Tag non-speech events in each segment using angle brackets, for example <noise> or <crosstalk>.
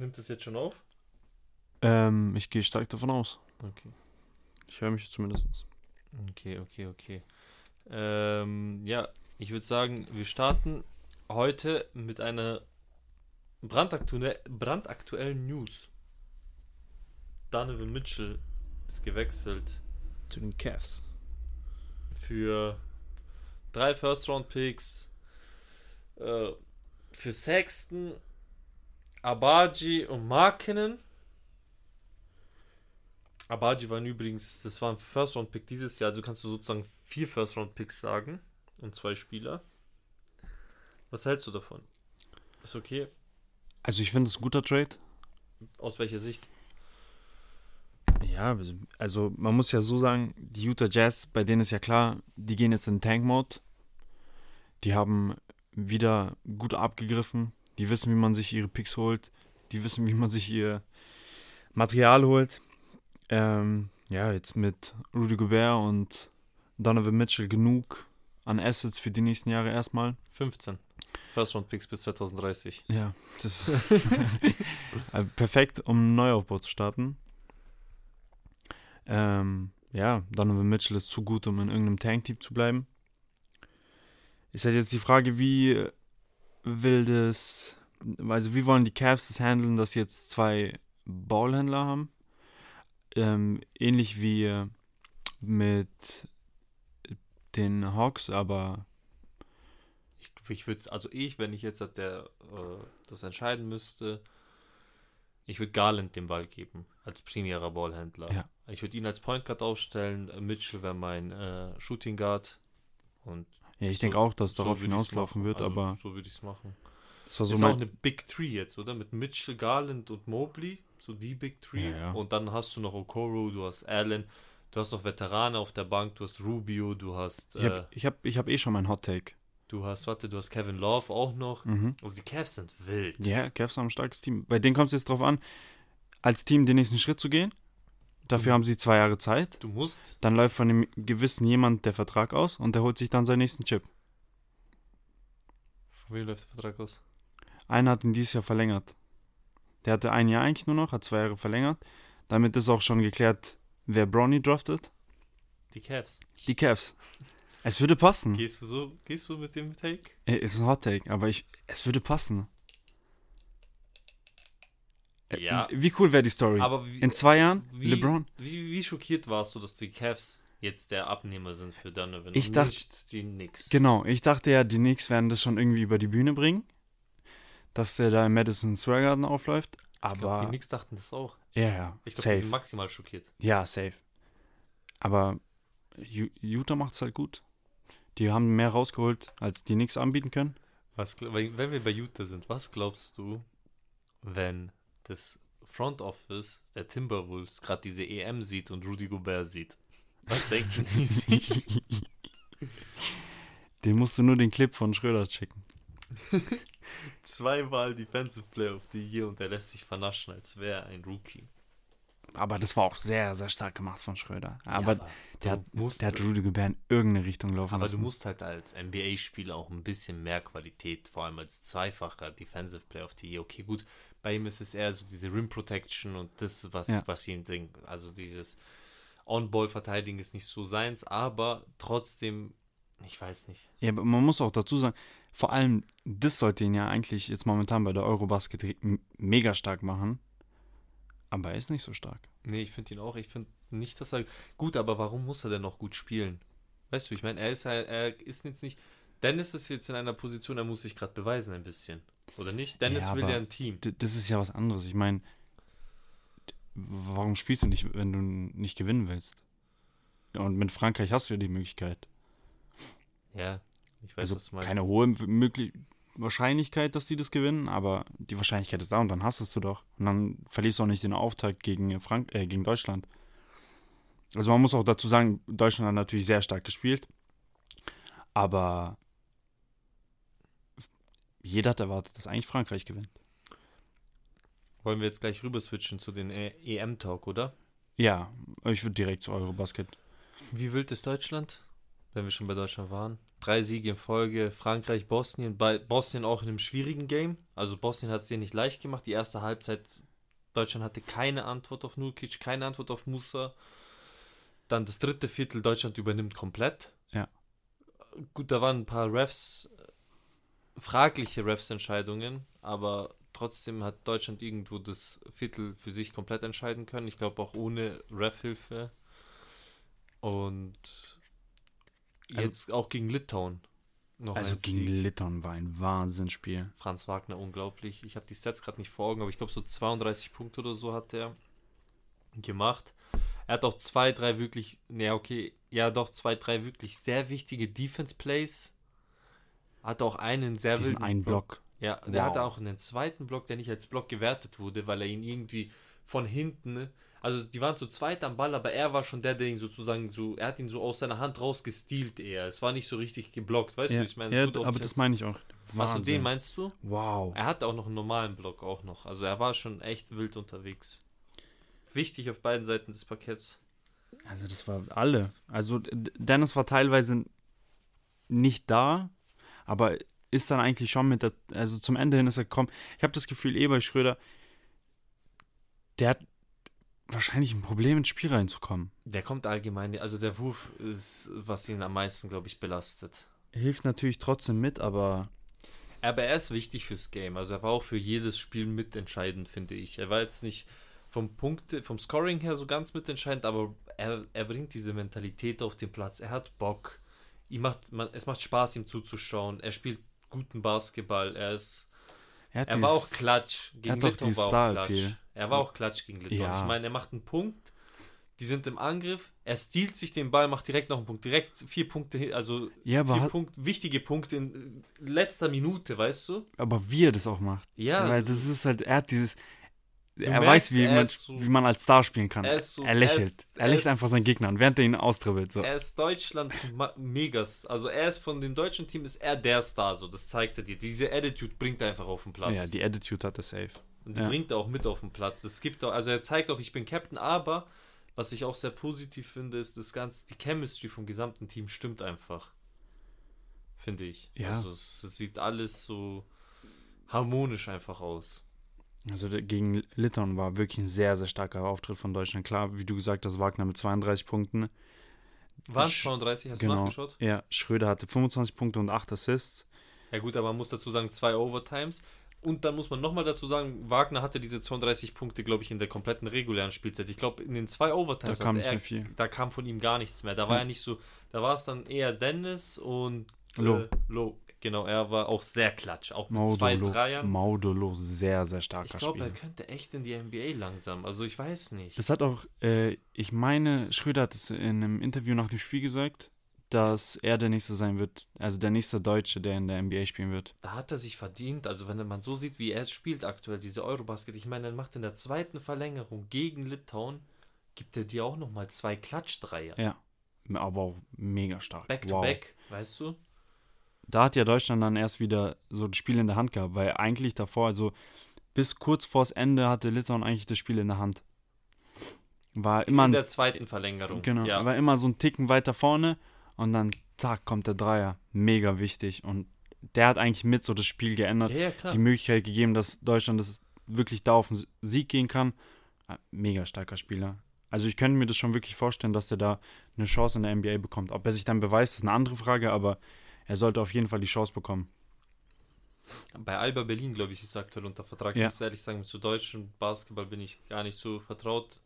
Nimmt es jetzt schon auf? Ähm, ich gehe stark davon aus. Okay. Ich höre mich zumindest. Okay, okay, okay. Ähm, ja, ich würde sagen, wir starten heute mit einer brandaktuelle, brandaktuellen News. Donovan Mitchell ist gewechselt Zu den Cavs. für drei First-Round-Picks, äh, für Sexton, Abaji und Markinen. Abaji war übrigens, das war ein First-Round-Pick dieses Jahr, also kannst du sozusagen vier First-Round-Picks sagen und zwei Spieler. Was hältst du davon? Ist okay? Also ich finde es ein guter Trade. Aus welcher Sicht? Ja, also man muss ja so sagen, die Utah Jazz, bei denen ist ja klar, die gehen jetzt in Tank-Mode. Die haben wieder gut abgegriffen. Die wissen, wie man sich ihre Picks holt. Die wissen, wie man sich ihr Material holt. Ähm, ja, jetzt mit Rudy Gobert und Donovan Mitchell genug an Assets für die nächsten Jahre erstmal. 15. First-Round-Picks bis 2030. Ja, das ist <laughs> <laughs> äh, perfekt, um einen Neuaufbau zu starten. Ähm, ja, Donovan Mitchell ist zu gut, um in irgendeinem Tank-Team zu bleiben. Ist halt jetzt die Frage, wie will das, also wie wollen die Cavs das handeln, dass sie jetzt zwei Ballhändler haben? Ähm, ähnlich wie mit den Hawks, aber Ich, ich würde, also ich, wenn ich jetzt der, äh, das entscheiden müsste, ich würde Garland den Ball geben, als primärer Ballhändler. Ja. Ich würde ihn als Point Guard aufstellen, äh, Mitchell wäre mein äh, Shooting Guard und ja, ich So- denke auch, dass so darauf hinauslaufen wird, Also, aber so würde ich es machen. das war so ist auch eine Big Three jetzt, oder? Mit Mitchell, Garland und Mobley, so die Big Three. Ja, ja. Und dann hast du noch Okoro, du hast Allen, du hast noch Veteranen auf der Bank, du hast Rubio, du hast, ich äh, habe ich hab, ich hab eh schon meinen Hot Take. du hast, warte, du hast Kevin Love auch noch. Mhm. Also die Cavs sind wild. Ja, Cavs haben ein starkes Team. Bei denen kommt es jetzt drauf an, als Team den nächsten Schritt zu gehen. Dafür Mhm. haben sie zwei Jahre Zeit. Du musst, Dann läuft von dem gewissen jemand der Vertrag aus und der holt sich dann seinen nächsten Chip. von wem läuft der Vertrag aus? Einer hat ihn dieses Jahr verlängert. Der hatte ein Jahr eigentlich nur noch, hat zwei Jahre verlängert. Damit ist auch schon geklärt, wer Brownie draftet. Die Cavs. Die Cavs. Es würde passen. Gehst du so, gehst du mit dem Take? Äh, Ist ein Hot Take, aber ich, es würde passen. Ja. Wie cool wäre die Story? Aber wie, In zwei Jahren, wie, LeBron? Wie, wie schockiert warst du, dass die Cavs jetzt der Abnehmer sind für Donovan Ich und dacht- nicht die Knicks? Genau, ich dachte ja, die Knicks werden das schon irgendwie über die Bühne bringen. Dass der da im Madison Square Garden aufläuft. Ich glaube, die Aber. Knicks dachten das auch. Ja, ja. Ich glaube, die sind maximal schockiert. Ja, safe. Aber Utah macht's halt gut. Die haben mehr rausgeholt, als die Knicks anbieten können. Was, wenn wir bei Utah sind, was glaubst du, wenn das Front Office der Timberwolves gerade diese EM sieht und Rudy Gobert sieht? Was denken die sich? <laughs> Den musst du nur den Clip von Schröder checken. <laughs> Zweimal Defensive Player of the Year und der lässt sich vernaschen, als wäre er ein Rookie. Aber das war auch sehr, sehr stark gemacht von Schröder. Aber, Ja, der, du hat, musst, der hat Rudy Gobert in irgendeine Richtung laufen aber du lassen. musst halt als NBA-Spieler auch ein bisschen mehr Qualität, vor allem als zweifacher Defensive Player of the Year. Okay, gut, bei ihm ist es eher so diese Rim Protection und das, was, Ja. was ihm denkt. Also dieses On-Ball-Verteidigen ist nicht so seins, aber trotzdem, ich weiß nicht. Ja, aber man muss auch dazu sagen, vor allem das sollte ihn ja eigentlich jetzt momentan bei der Eurobasket mega stark machen. Aber er ist nicht so stark. Nee, ich finde ihn auch. Ich finde nicht, dass er. Gut, aber warum muss er denn noch gut spielen? Weißt du, ich meine, er ist ja, er ist jetzt nicht. Dennis ist jetzt in einer Position, er muss sich gerade beweisen ein bisschen. Oder nicht? Dennis Ja, will ja ein Team. Das ist ja was anderes. Ich meine, warum spielst du nicht, wenn du nicht gewinnen willst? Und mit Frankreich hast du ja die Möglichkeit. Ja, ich weiß, also was du meinst. keine hohe möglich Wahrscheinlichkeit, dass die das gewinnen, aber die Wahrscheinlichkeit ist da und dann hast es du doch. Und dann verlierst du auch nicht den Auftakt gegen, Frank äh, gegen Deutschland. Also man muss auch dazu sagen, Deutschland hat natürlich sehr stark gespielt, aber jeder hat erwartet, dass eigentlich Frankreich gewinnt. Wollen wir jetzt gleich rüber switchen zu den E- EM-Talk, oder? Ja, ich würde direkt zu Eurobasket. Wie wild ist Deutschland? wenn wir schon bei Deutschland waren. Drei Siege in Folge, Frankreich, Bosnien. Bei Bosnien auch in einem schwierigen Game. Also Bosnien hat es dir nicht leicht gemacht. Die erste Halbzeit, Deutschland hatte keine Antwort auf Nurkic, keine Antwort auf Musa. Dann das dritte Viertel, Deutschland übernimmt komplett. Ja. Gut, da waren ein paar Refs, fragliche Refs-Entscheidungen, aber trotzdem hat Deutschland irgendwo das Viertel für sich komplett entscheiden können. Ich glaube auch ohne Ref-Hilfe. Und Also- jetzt auch gegen Litauen. Noch Also gegen Sieg. Litauen war ein Wahnsinnsspiel. Franz Wagner unglaublich. Ich habe die Stats gerade nicht vor Augen, aber ich glaube so 32 Punkte oder so hat er gemacht. Er hat auch zwei, drei wirklich, ne okay, ja doch zwei, drei wirklich sehr wichtige Defense Plays. Hat auch einen sehr Diesen wilden einen Block. Ja, der Wow. hatte auch einen zweiten Block, der nicht als Block gewertet wurde, weil er ihn irgendwie von hinten, also die waren zu zweit am Ball, aber er war schon der, der ihn sozusagen so, er hat ihn so aus seiner Hand rausgestealt eher. Es war nicht so richtig geblockt, weißt Ja, du, ich meine, ja aber das meine ich auch. Hast du den meinst du? Wow. Er hatte auch noch einen normalen Block auch noch. Also er war schon echt wild unterwegs. Wichtig auf beiden Seiten des Parketts. Also das war alle. Also Dennis war teilweise nicht da, aber ist dann eigentlich schon mit der, also zum Ende hin ist er gekommen. Ich habe das Gefühl, eh bei Schröder, der hat wahrscheinlich ein Problem ins Spiel reinzukommen. Der kommt allgemein, also der Wurf ist, was ihn am meisten, glaube ich, belastet. Hilft natürlich trotzdem mit, aber Aber er ist wichtig fürs Game. Also er war auch für jedes Spiel mitentscheidend, finde ich. Er war jetzt nicht vom Punkte, vom Scoring her so ganz mitentscheidend, aber er, er bringt diese Mentalität auf den Platz. Er hat Bock. Ihm macht, man, es macht Spaß, ihm zuzuschauen. Er spielt guten Basketball. Er ist. er, Er war auch klatsch. Gegen die war auch klatsch. Er war auch klatsch gegen Litauen. Ja. Ich meine, er macht einen Punkt. Die sind im Angriff. Er stiehlt sich den Ball, macht direkt noch einen Punkt. Direkt vier Punkte, hin- also Ja, vier hat, Punkt, wichtige Punkte in letzter Minute, weißt du? aber wie er das auch macht. Ja, Weil das ist halt, er hat dieses, er merkst, weiß, wie er man, so- wie man als Star spielen kann. Er so- er lächelt. er er er lächelt einfach seinen Gegner an, während er ihn austribbelt. So. Er ist Deutschlands Megas. Also er ist von dem deutschen Team ist er der Star, so das zeigt er dir. Diese Attitude bringt er einfach auf den Platz. Ja, die Attitude hat er safe. Und die ja. bringt er auch mit auf den Platz. Das gibt auch, also er zeigt auch, ich bin Captain, aber was ich auch sehr positiv finde, ist das ganze, die Chemistry vom gesamten Team stimmt einfach. Finde ich. Ja. Also es, es sieht alles so harmonisch einfach aus. Also gegen Litauen war wirklich ein sehr, sehr starker Auftritt von Deutschland. Klar, wie du gesagt hast, Wagner mit 32 Punkten. Waren es Sch- 32? Hast du Genau. nachgeschaut? Ja, Schröder hatte 25 Punkte und 8 Assists. Ja gut, aber man muss dazu sagen, zwei Overtimes. Und dann muss man nochmal dazu sagen, Wagner hatte diese 32 Punkte, glaube ich, in der kompletten regulären Spielzeit. Ich glaube, in den zwei Overtimes Da kam nicht er, mehr viel. da kam von ihm gar nichts mehr. Da war Ja. er nicht so, da war es dann eher Dennis und. Äh, Loh. Genau, er war auch sehr klatsch, auch mit zwei Maudolo, Dreiern. Maudolo, sehr, sehr Ich starker glaube, er Spieler. könnte echt in die NBA langsam. Also ich weiß nicht. Das hat auch, äh, ich meine, Schröder hat es in einem Interview nach dem Spiel gesagt, dass er der Nächste sein wird, also der nächste Deutsche, der in der NBA spielen wird. da hat er sich verdient. Also wenn man so sieht, wie er es spielt aktuell, diese Eurobasket. Ich meine, er macht in der zweiten Verlängerung gegen Litauen, gibt er dir auch nochmal zwei Klatschdreier. Ja, aber auch mega stark. Back to wow. back, weißt du? Da hat ja Deutschland dann erst wieder so das Spiel in der Hand gehabt, weil eigentlich davor, also bis kurz vors Ende hatte Litauen eigentlich das Spiel in der Hand. War immer in der zweiten Verlängerung. genau, Ja. war immer so ein Ticken weiter vorne und dann zack kommt der Dreier, mega wichtig und der hat eigentlich mit so das Spiel geändert, ja, ja, die Möglichkeit gegeben, dass Deutschland das wirklich da auf den Sieg gehen kann. Ah, Mega starker Spieler. Also ich könnte mir das schon wirklich vorstellen, dass der da eine Chance in der NBA bekommt. Ob er sich dann beweist, ist eine andere Frage, aber er sollte auf jeden Fall die Chance bekommen. Bei Alba Berlin, glaube ich, ist er aktuell unter Vertrag. Ich Ja. muss ehrlich sagen, zu deutschem Basketball bin ich gar nicht so vertraut.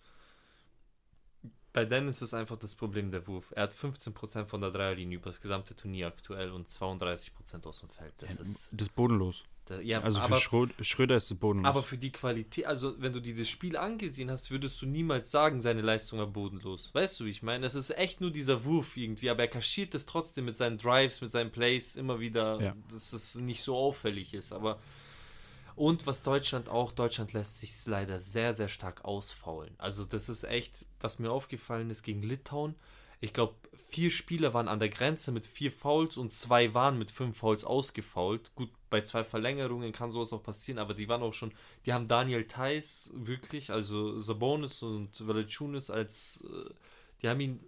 Bei Dennis ist einfach das Problem der Wurf. Er hat 15% von der Dreierlinie über das gesamte Turnier aktuell und 32% aus dem Feld. Das Ja, ist. das ist bodenlos. Da, ja, also für aber, Schrö Schröder ist es bodenlos. aber für die Qualität, also wenn du dir das Spiel angesehen hast, würdest du niemals sagen, seine Leistung war bodenlos. Weißt du, wie ich meine? Es ist echt nur dieser Wurf irgendwie, aber er kaschiert es trotzdem mit seinen Drives, mit seinen Plays immer wieder, Ja. dass es nicht so auffällig ist. Aber und was Deutschland auch, Deutschland lässt sich leider sehr, sehr stark ausfaulen. Also das ist echt, was mir aufgefallen ist gegen Litauen. Ich glaube, vier Spieler waren an der Grenze mit vier Fouls und zwei waren mit fünf Fouls ausgefault. Gut, bei zwei Verlängerungen kann sowas auch passieren, aber die waren auch schon, die haben Daniel Theiss wirklich, also Sabonis und Valanciunas als, äh, die haben ihn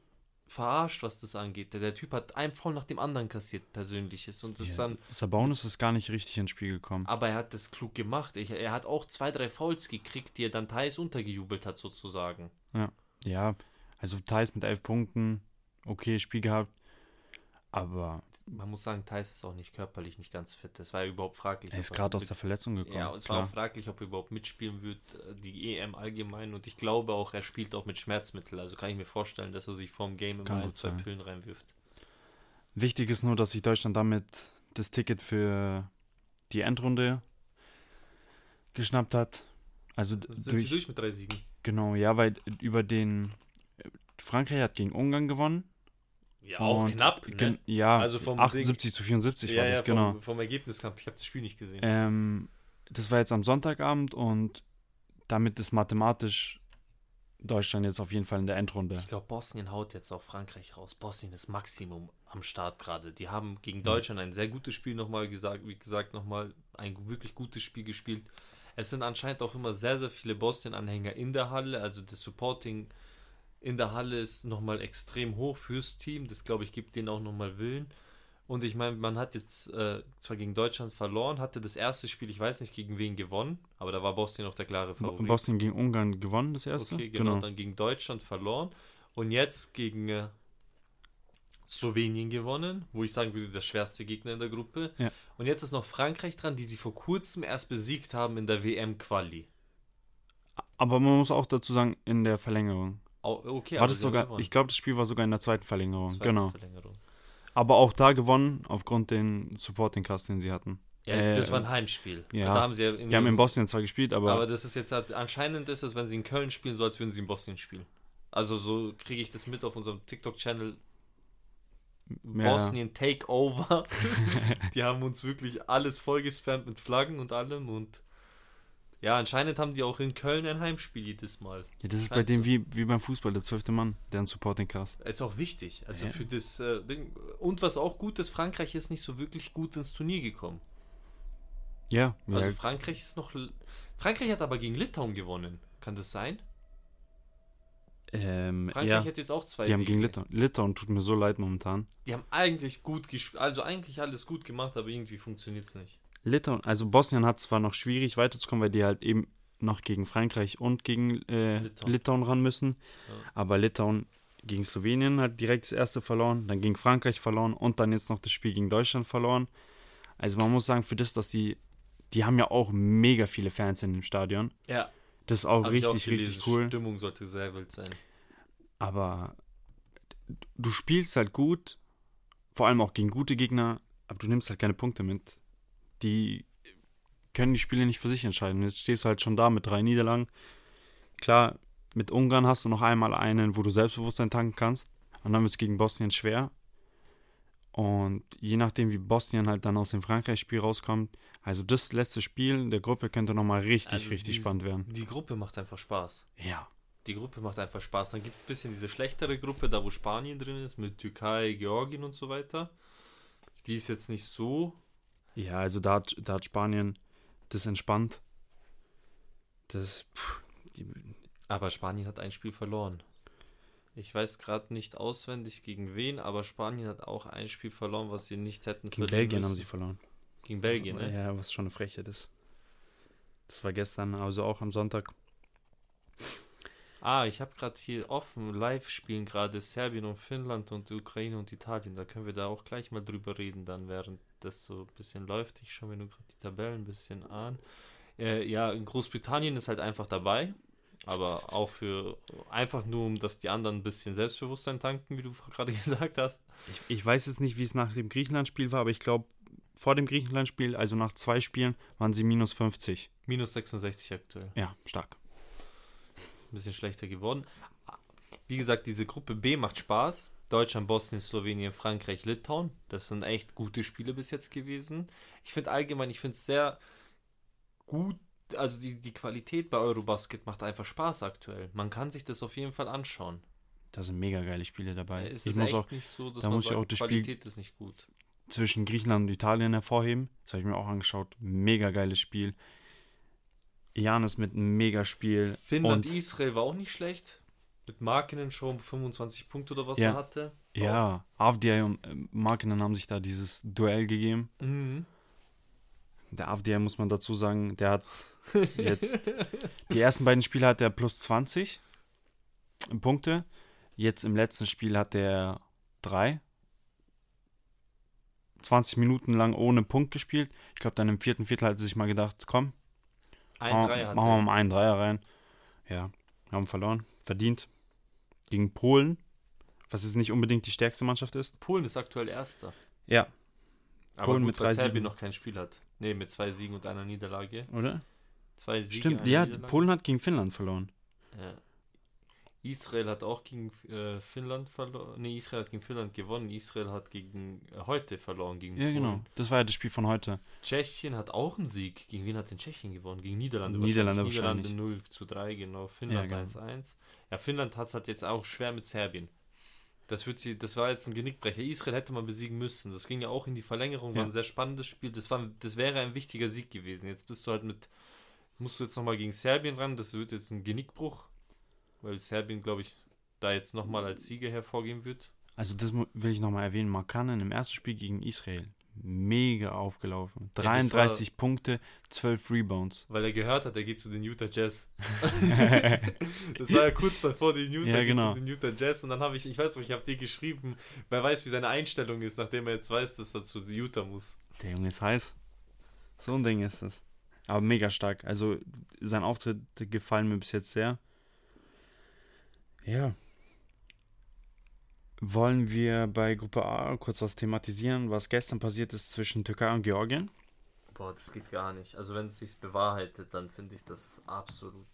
verarscht, was das angeht. Der, der Typ hat ein Foul nach dem anderen kassiert, persönliches. Und das Ja. dann, Sabonis ist gar nicht richtig ins Spiel gekommen. aber er hat das klug gemacht. Ich, er hat auch zwei, drei Fouls gekriegt, die er dann teils untergejubelt hat, sozusagen. Ja, also Thais mit elf Punkten, okay, Spiel gehabt. Aber Man muss sagen, Thais ist auch nicht körperlich nicht ganz fit. Das war ja überhaupt fraglich. er ist gerade aus der Verletzung gekommen. Ja, und es war auch fraglich, ob er überhaupt mitspielen wird, äh, die EM allgemein. Und ich glaube auch, er spielt auch mit Schmerzmitteln. Also kann ich mir vorstellen, dass er sich vorm Game immer ein, zwei sein. Pillen reinwirft. Wichtig ist nur, dass sich Deutschland damit das Ticket für die Endrunde geschnappt hat. Also Sind sie durch, durch mit drei Siegen? genau, ja, weil über den Frankreich hat gegen Ungarn gewonnen. Ja, auch Und knapp. Ne? Ja, Also vom 78 zu 74 war das, vom, genau. vom Ergebnis knapp. Ich habe das Spiel nicht gesehen. Ähm, das war jetzt am Sonntagabend und damit ist mathematisch Deutschland jetzt auf jeden Fall in der Endrunde. Ich glaube, Bosnien haut jetzt auch Frankreich raus. Bosnien ist Maximum am Start gerade. Die haben gegen Deutschland ein sehr gutes Spiel nochmal gesagt, wie gesagt, nochmal ein wirklich gutes Spiel gespielt. Es sind anscheinend auch immer sehr, sehr viele Bosnien-Anhänger in der Halle. Also das Supporting in der Halle ist nochmal extrem hoch fürs Team. Das, glaube ich, gibt denen auch nochmal Willen. Und ich meine, man hat jetzt äh, zwar gegen Deutschland verloren, hatte das erste Spiel, ich weiß nicht gegen wen gewonnen, aber da war Bosnien noch der klare Favorit. Bosnien gegen Ungarn gewonnen, das erste. Okay, genau, Dann gegen Deutschland verloren und jetzt gegen äh, Slowenien gewonnen, wo ich sagen würde, der schwerste Gegner in der Gruppe. Ja. Und jetzt ist noch Frankreich dran, die sie vor kurzem erst besiegt haben in der WM-Quali. Aber man muss auch dazu sagen, in der Verlängerung. Okay, war das sogar, ich glaube, das Spiel war sogar in der zweiten Verlängerung. Zweite genau. Verlängerung. Aber auch da gewonnen, aufgrund den Supporting Cast, den sie hatten. Ja, Äh, das war ein Heimspiel. ja. Da haben sie ja in Die haben in Bosnien zwar gespielt, aber, aber das ist jetzt halt, anscheinend ist es, wenn sie in Köln spielen, so als würden sie in Bosnien spielen. Also so kriege ich das mit auf unserem TikTok-Channel ja, Bosnien Takeover. <laughs> die haben uns wirklich alles vollgespammt mit Flaggen und allem und ja, anscheinend haben die auch in Köln ein Heimspiel jedes Mal. ja, das ist bei denen wie, wie beim Fußball, der zwölfte Mann, der einen Supporting Cast. Ist auch wichtig. Also Ja. für das äh, Ding. Und was auch gut ist, Frankreich ist nicht so wirklich gut ins Turnier gekommen. Ja, Also ja Frankreich ist noch. Frankreich hat aber gegen Litauen gewonnen. Kann das sein? ähm, Frankreich ja, hat jetzt auch zwei die haben Siege. gegen Litauen. Litauen tut mir so leid momentan. Die haben eigentlich gut gespielt. Also eigentlich alles gut gemacht, aber irgendwie funktioniert es nicht. Litauen, also Bosnien hat zwar noch schwierig weiterzukommen, weil die halt eben noch gegen Frankreich und gegen äh, Litauen. Litauen. ran müssen. Ja. Aber Litauen gegen Slowenien hat direkt das erste verloren, dann gegen Frankreich verloren und dann jetzt noch das Spiel gegen Deutschland verloren. Also man muss sagen, für das, dass die, die haben ja auch mega viele Fans in dem Stadion. Ja, Das ist auch hab ich richtig, gelesen. richtig cool. Stimmung sollte sehr wild sein. Aber du spielst halt gut, vor allem auch gegen gute Gegner, aber du nimmst halt keine Punkte mit. Die können die Spiele nicht für sich entscheiden. Jetzt stehst du halt schon da mit drei Niederlagen. Klar, mit Ungarn hast du noch einmal einen, wo du Selbstbewusstsein tanken kannst. Und dann wird es gegen Bosnien schwer. Und je nachdem, wie Bosnien halt dann aus dem Frankreich-Spiel rauskommt, also das letzte Spiel der Gruppe könnte nochmal richtig, Also richtig die- spannend werden. Die Gruppe macht einfach Spaß. Ja. Die Gruppe macht einfach Spaß. Dann gibt es ein bisschen diese schlechtere Gruppe, da wo Spanien drin ist, mit Türkei, Georgien und so weiter. Die ist jetzt nicht so. Ja, also da hat, da hat Spanien das entspannt. Das, pff, die, Aber Spanien hat ein Spiel verloren. Ich weiß gerade nicht auswendig gegen wen, aber Spanien hat auch ein Spiel verloren, was sie nicht hätten gegen Belgien haben müssen. sie verloren. Gegen Belgien, ne? Ja, was schon eine Frechheit ist. Das war gestern, also auch am Sonntag. Ah, ich habe gerade hier offen, live spielen gerade Serbien und Finnland und Ukraine und Italien. Da können wir da auch gleich mal drüber reden, dann während das so ein bisschen läuft. Ich schaue mir nur gerade die Tabellen ein bisschen an. Äh, ja, in Großbritannien ist halt einfach dabei. Aber auch für einfach nur, um dass die anderen ein bisschen Selbstbewusstsein tanken, wie du <laughs> gerade gesagt hast. Ich, ich weiß jetzt nicht, wie es nach dem Griechenland-Spiel war, aber ich glaube, vor dem Griechenland-Spiel, also nach zwei Spielen, waren sie minus 50. Minus 66 aktuell. Ja, stark. ein bisschen schlechter geworden. Wie gesagt, diese Gruppe B macht Spaß. Deutschland, Bosnien, Slowenien, Frankreich, Litauen. Das sind echt gute Spiele bis jetzt gewesen. Ich finde allgemein, ich finde es sehr gut. Also die, die Qualität bei Eurobasket macht einfach Spaß aktuell. Man kann sich das auf jeden Fall anschauen. Da sind mega geile Spiele dabei. Es ich ist muss auch nicht so, dass da man muss ich sagt, auch das Spiel- Qualität ist nicht gut. zwischen Griechenland und Italien hervorheben. Das habe ich mir auch angeschaut. Mega geiles Spiel. Janis mit einem Megaspiel. Finnland, Und- Israel war auch nicht schlecht. Mit Markinen schon 25 Punkte oder was Ja. er hatte. Ja, Avdiay und äh, Markinen haben sich da dieses Duell gegeben. Mhm. Der Avdiay, muss man dazu sagen, der hat <laughs> jetzt die ersten beiden Spiele hat er plus 20 Punkte. Jetzt im letzten Spiel hat er drei. 20 Minuten lang ohne Punkt gespielt. Ich glaube, dann im vierten Viertel hat er sich mal gedacht, komm, Ein machen, wir mal einen Dreier rein. Ja, haben verloren. Verdient. Gegen Polen, was jetzt nicht unbedingt die stärkste Mannschaft ist. Polen ist aktuell Erster. Ja, Aber Polen gut, mit drei Serbien Siegen. noch kein Spiel hat. Nee, mit zwei Siegen und einer Niederlage. oder? Zwei Siege, Stimmt, ja, Niederlage. Polen hat gegen Finnland verloren. Ja. Israel hat auch gegen äh, Finnland verloren. Nee, Israel hat gegen Finnland gewonnen. Israel hat gegen äh, heute verloren gegen Ja, genau. Das war ja das Spiel von heute. Tschechien hat auch einen Sieg. Gegen wen hat denn Tschechien gewonnen? Gegen Niederlande. Niederlande wahrscheinlich. Niederlande 0 zu 3, genau. Finnland Ja, 1-1. Ja, Finnland hat es halt jetzt auch schwer mit Serbien. Das, wird sie, das war jetzt ein Genickbrecher. Israel hätte man besiegen müssen. Das ging ja auch in die Verlängerung. War Ja. ein sehr spannendes Spiel. Das, war, das wäre ein wichtiger Sieg gewesen. Jetzt bist du halt mit. Musst du jetzt nochmal gegen Serbien ran. Das wird jetzt ein Genickbruch. Weil Serbien, glaube ich, da jetzt nochmal als Sieger hervorgehen wird. Also das will ich nochmal erwähnen. Markanen im ersten Spiel gegen Israel. Mega aufgelaufen. das 33 Punkte, 12 Rebounds. Weil er gehört hat, er geht zu den Utah Jazz. <laughs> das war ja kurz davor die News, Ja, er geht genau. zu den Utah Jazz. Und dann habe ich, ich weiß noch, ich habe dir geschrieben, wer weiß, wie seine Einstellung ist, nachdem er jetzt weiß, dass er zu Utah muss. Der Junge ist heiß. So ein Ding ist das. Aber mega stark. Also sein Auftritt gefallen mir bis jetzt sehr. Ja. Wollen wir bei Gruppe A kurz was thematisieren, was gestern passiert ist zwischen Türkei und Georgien? Boah, das geht gar nicht. Also wenn es sich bewahrheitet, dann finde ich, das ist absolut,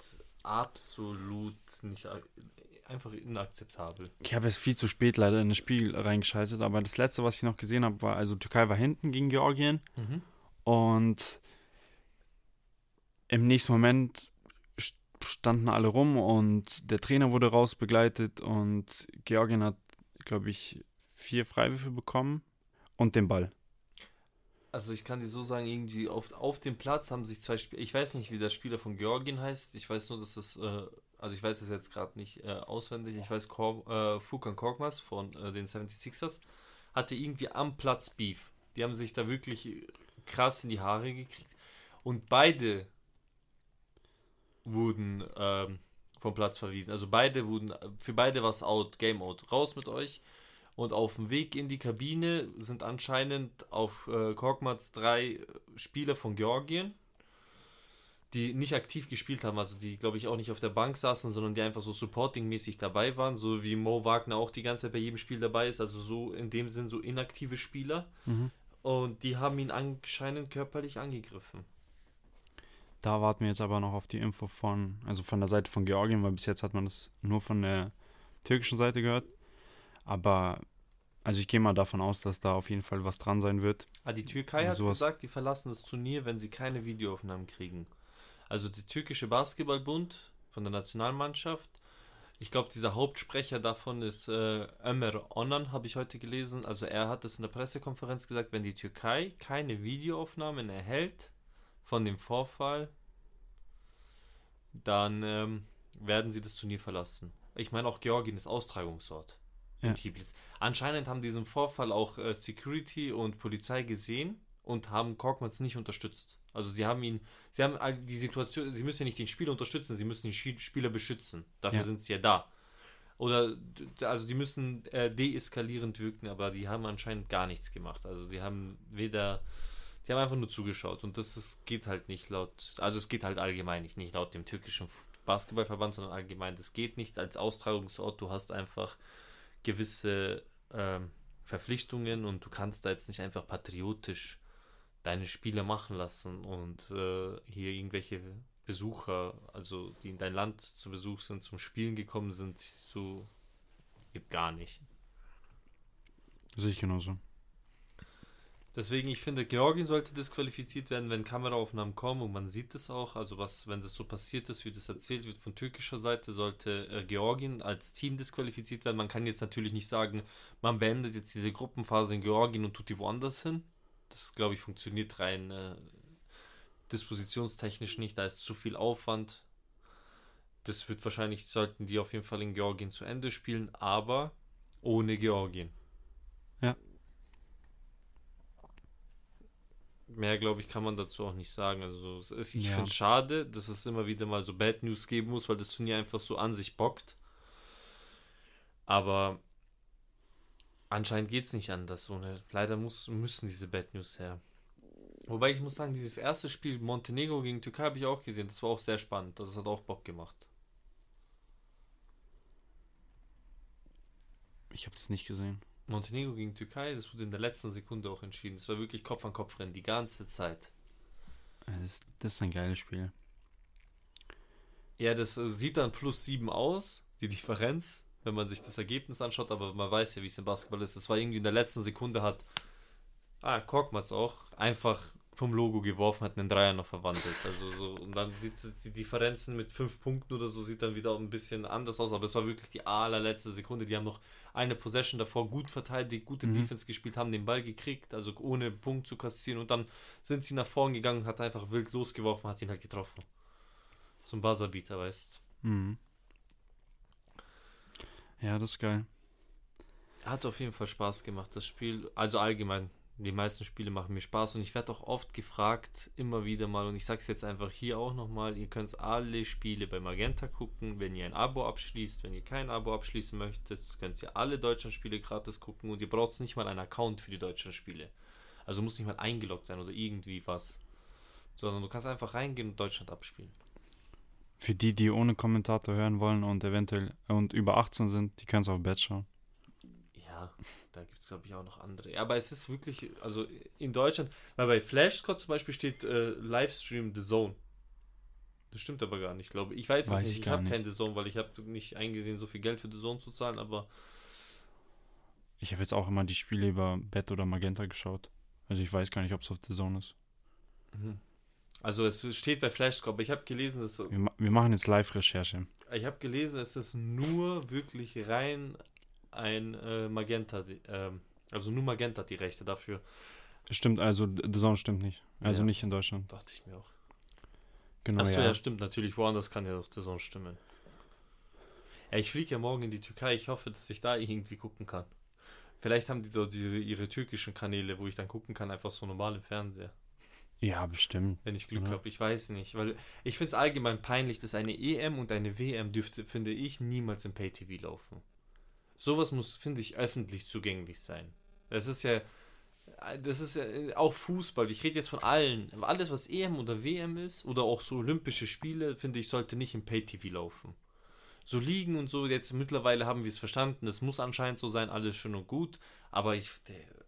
absolut nicht einfach inakzeptabel. Ich habe jetzt viel zu spät leider in das Spiel reingeschaltet, aber das letzte, was ich noch gesehen habe, war, also Türkei war hinten gegen Georgien und im nächsten Moment standen alle rum und der Trainer wurde rausbegleitet und Georgien hat, glaube ich, vier Freiwürfe bekommen und den Ball. Also ich kann dir so sagen, irgendwie auf, auf dem Platz haben sich zwei Spieler, ich weiß nicht, wie der Spieler von Georgien heißt, ich weiß nur, dass das, äh, also ich weiß es jetzt gerade nicht äh, auswendig, ich weiß, Kor äh, Fukan Korkmaz von äh, den 76ers hatte irgendwie am Platz Beef. Die haben sich da wirklich krass in die Haare gekriegt und beide wurden ähm, vom Platz verwiesen. Also beide wurden, für beide war es out, Game out, raus mit euch. Und auf dem Weg in die Kabine sind anscheinend auf äh, Korkmaz drei Spieler von Georgien, die nicht aktiv gespielt haben, also die, glaube ich, auch nicht auf der Bank saßen, sondern die einfach so supportingmäßig dabei waren, so wie Mo Wagner auch die ganze Zeit bei jedem Spiel dabei ist, also so in dem Sinn so inaktive Spieler. Und die haben ihn anscheinend körperlich angegriffen. Da warten wir jetzt aber noch auf die Info von, also von der Seite von Georgien, weil bis jetzt hat man das nur von der türkischen Seite gehört. Aber, also ich gehe mal davon aus, dass da auf jeden Fall was dran sein wird. Ah, die Türkei Ja, hat gesagt, die verlassen das Turnier, wenn sie keine Videoaufnahmen kriegen. Also der türkische Basketballbund von der Nationalmannschaft. Ich glaube, dieser Hauptsprecher davon ist äh, Ömer Onan, habe ich heute gelesen. Also er hat es in der Pressekonferenz gesagt, wenn die Türkei keine Videoaufnahmen erhält von dem Vorfall, dann ähm, werden sie das Turnier verlassen. Ich meine, auch Georgien ist Austragungsort in Ja. Tiflis. Anscheinend haben diesen Vorfall auch äh, Security und Polizei gesehen und haben Korkmaz nicht unterstützt. Also sie haben ihn, sie haben die Situation, sie müssen ja nicht den Spieler unterstützen, sie müssen den Spieler beschützen. Dafür Ja. sind sie ja da. Oder, also die müssen äh, deeskalierend wirken, aber die haben anscheinend gar nichts gemacht. Also die haben weder, die haben einfach nur zugeschaut und das ist, geht halt nicht laut, also es geht halt allgemein nicht, nicht laut dem türkischen Basketballverband, sondern allgemein, das geht nicht als Austragungsort, du hast einfach gewisse ähm, Verpflichtungen und du kannst da jetzt nicht einfach patriotisch deine Spiele machen lassen und äh, hier irgendwelche Besucher, also die in dein Land zu Besuch sind, zum Spielen gekommen sind, so geht gar nicht. Sehe ich genauso. Deswegen, ich finde, Georgien sollte disqualifiziert werden, wenn Kameraaufnahmen kommen und man sieht es auch. Also was, wenn das so passiert ist, wie das erzählt wird von türkischer Seite, sollte äh, Georgien als Team disqualifiziert werden. Man kann jetzt natürlich nicht sagen, man beendet jetzt diese Gruppenphase in Georgien und tut die woanders hin. Das, glaube ich, funktioniert rein äh, dispositionstechnisch nicht. Da ist zu viel Aufwand. das wird wahrscheinlich, sollten die auf jeden Fall in Georgien zu Ende spielen, aber ohne Georgien. Ja. Mehr, glaube ich, kann man dazu auch nicht sagen. Also es ist, ich Ja. finde es schade, dass es immer wieder mal so Bad News geben muss, weil das Turnier einfach so an sich bockt. Aber anscheinend geht es nicht anders. Ohne. Leider muss, müssen diese Bad News her. Wobei ich muss sagen, dieses erste Spiel Montenegro gegen Türkei habe ich auch gesehen. Das war auch sehr spannend. Das hat auch Bock gemacht. Ich habe es nicht gesehen. Montenegro gegen Türkei, das wurde in der letzten Sekunde auch entschieden. Das war wirklich Kopf an Kopf rennen die ganze Zeit. Das, das ist ein geiles Spiel. Ja, das äh, sieht dann plus 7 aus, die Differenz, wenn man sich das Ergebnis anschaut, aber man weiß ja, wie es im Basketball ist. Das war irgendwie in der letzten Sekunde hat, ah, Korkmaz auch, einfach vom Logo geworfen, hat einen Dreier noch verwandelt. Also so, und dann sieht die Differenzen mit 5 Punkten oder so, sieht dann wieder ein bisschen anders aus, aber es war wirklich die allerletzte Sekunde. Die haben noch eine Possession davor gut verteidigt, gute Mhm. Defense gespielt, haben den Ball gekriegt, also ohne Punkt zu kassieren und dann sind sie nach vorn gegangen, hat einfach wild losgeworfen, hat ihn halt getroffen. Zum Buzzerbeater, weißt Mhm. Ja, das ist geil. Hat auf jeden Fall Spaß gemacht, das Spiel. Also allgemein, die meisten Spiele machen mir Spaß und ich werde auch oft gefragt, immer wieder mal, und ich sage es jetzt einfach hier auch nochmal, ihr könnt alle Spiele bei Magenta gucken, wenn ihr ein Abo abschließt, wenn ihr kein Abo abschließen möchtet, könnt ihr alle deutschen Spiele gratis gucken und ihr braucht nicht mal einen Account für die deutschen Spiele. Also muss nicht mal eingeloggt sein oder irgendwie was. Sondern du kannst einfach reingehen und Deutschland abspielen. Für die, die ohne Kommentator hören wollen und eventuell und über 18 sind, die können es auf Bett schauen. Ja, da gibt es, glaube ich, auch noch andere. Aber es ist wirklich, also in Deutschland, weil bei Flashscore zum Beispiel steht äh, Livestream The Zone. Das stimmt aber gar nicht, glaube ich. Ich weiß es nicht. ich Ich, habe kein The Zone, weil ich habe nicht eingesehen, so viel Geld für The Zone zu zahlen, aber Ich habe jetzt auch immer die Spiele über Bett oder Magenta geschaut. Also ich weiß gar nicht, ob es auf der Zone ist. mhm. also es steht bei Flashscore, aber ich habe gelesen, dass Wir, ma- wir machen jetzt Live-Recherche. ich habe gelesen, es ist nur wirklich rein ein äh, Magenta, die- ähm, also nur Magenta hat die Rechte dafür. Stimmt, also The Zone stimmt nicht. Also Ja. nicht in Deutschland. Dachte ich mir auch. Genau, Achso, ja. ja. stimmt natürlich. Woanders kann ja doch Sonne stimmen. Ja, ich fliege ja morgen in die Türkei. Ich hoffe, dass ich da irgendwie gucken kann. Vielleicht haben die dort ihre, ihre türkischen Kanäle, wo ich dann gucken kann, einfach so normal im Fernseher. Ja, bestimmt. Wenn ich Glück habe. Ich weiß nicht. Weil ich finde es allgemein peinlich, dass eine EM und eine WM dürfte, finde ich, niemals im Pay-TV laufen. Sowas muss, finde ich, öffentlich zugänglich sein. Das ist ja. Das ist ja äh, auch Fußball. Ich rede jetzt von allen. Alles, was EM oder WM ist, oder auch so Olympische Spiele, finde ich, sollte nicht im Pay-TV laufen. So Ligen und so, jetzt mittlerweile haben wir es verstanden. Das muss anscheinend so sein, alles schön und gut. Aber ich,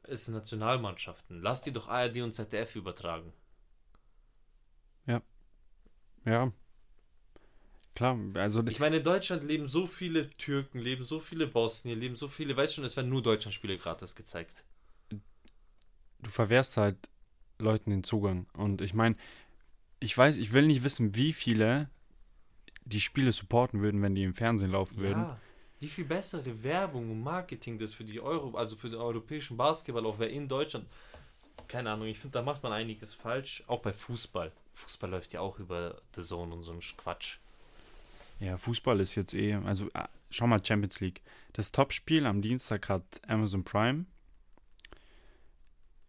es sind Nationalmannschaften. Lass die doch ARD und ZDF übertragen. Ja. Klar, also Ich meine, in Deutschland leben so viele Türken, leben so viele Bosnier, leben so viele, weißt schon, es werden nur Deutschlandspiele gratis gezeigt. du verwehrst halt Leuten den Zugang. Und ich meine, ich weiß, ich will nicht wissen, wie viele die Spiele supporten würden, wenn die im Fernsehen laufen würden. Ja, wie viel bessere Werbung und Marketing das für die Euro, also für den europäischen Basketball auch wäre in Deutschland. Keine Ahnung, ich finde, da macht man einiges falsch, auch bei Fußball. Fußball läuft ja auch über The Zone und so ein Quatsch. Ja, Fußball ist jetzt eh, also ah, schau mal Champions League. Das Topspiel am Dienstag hat Amazon Prime.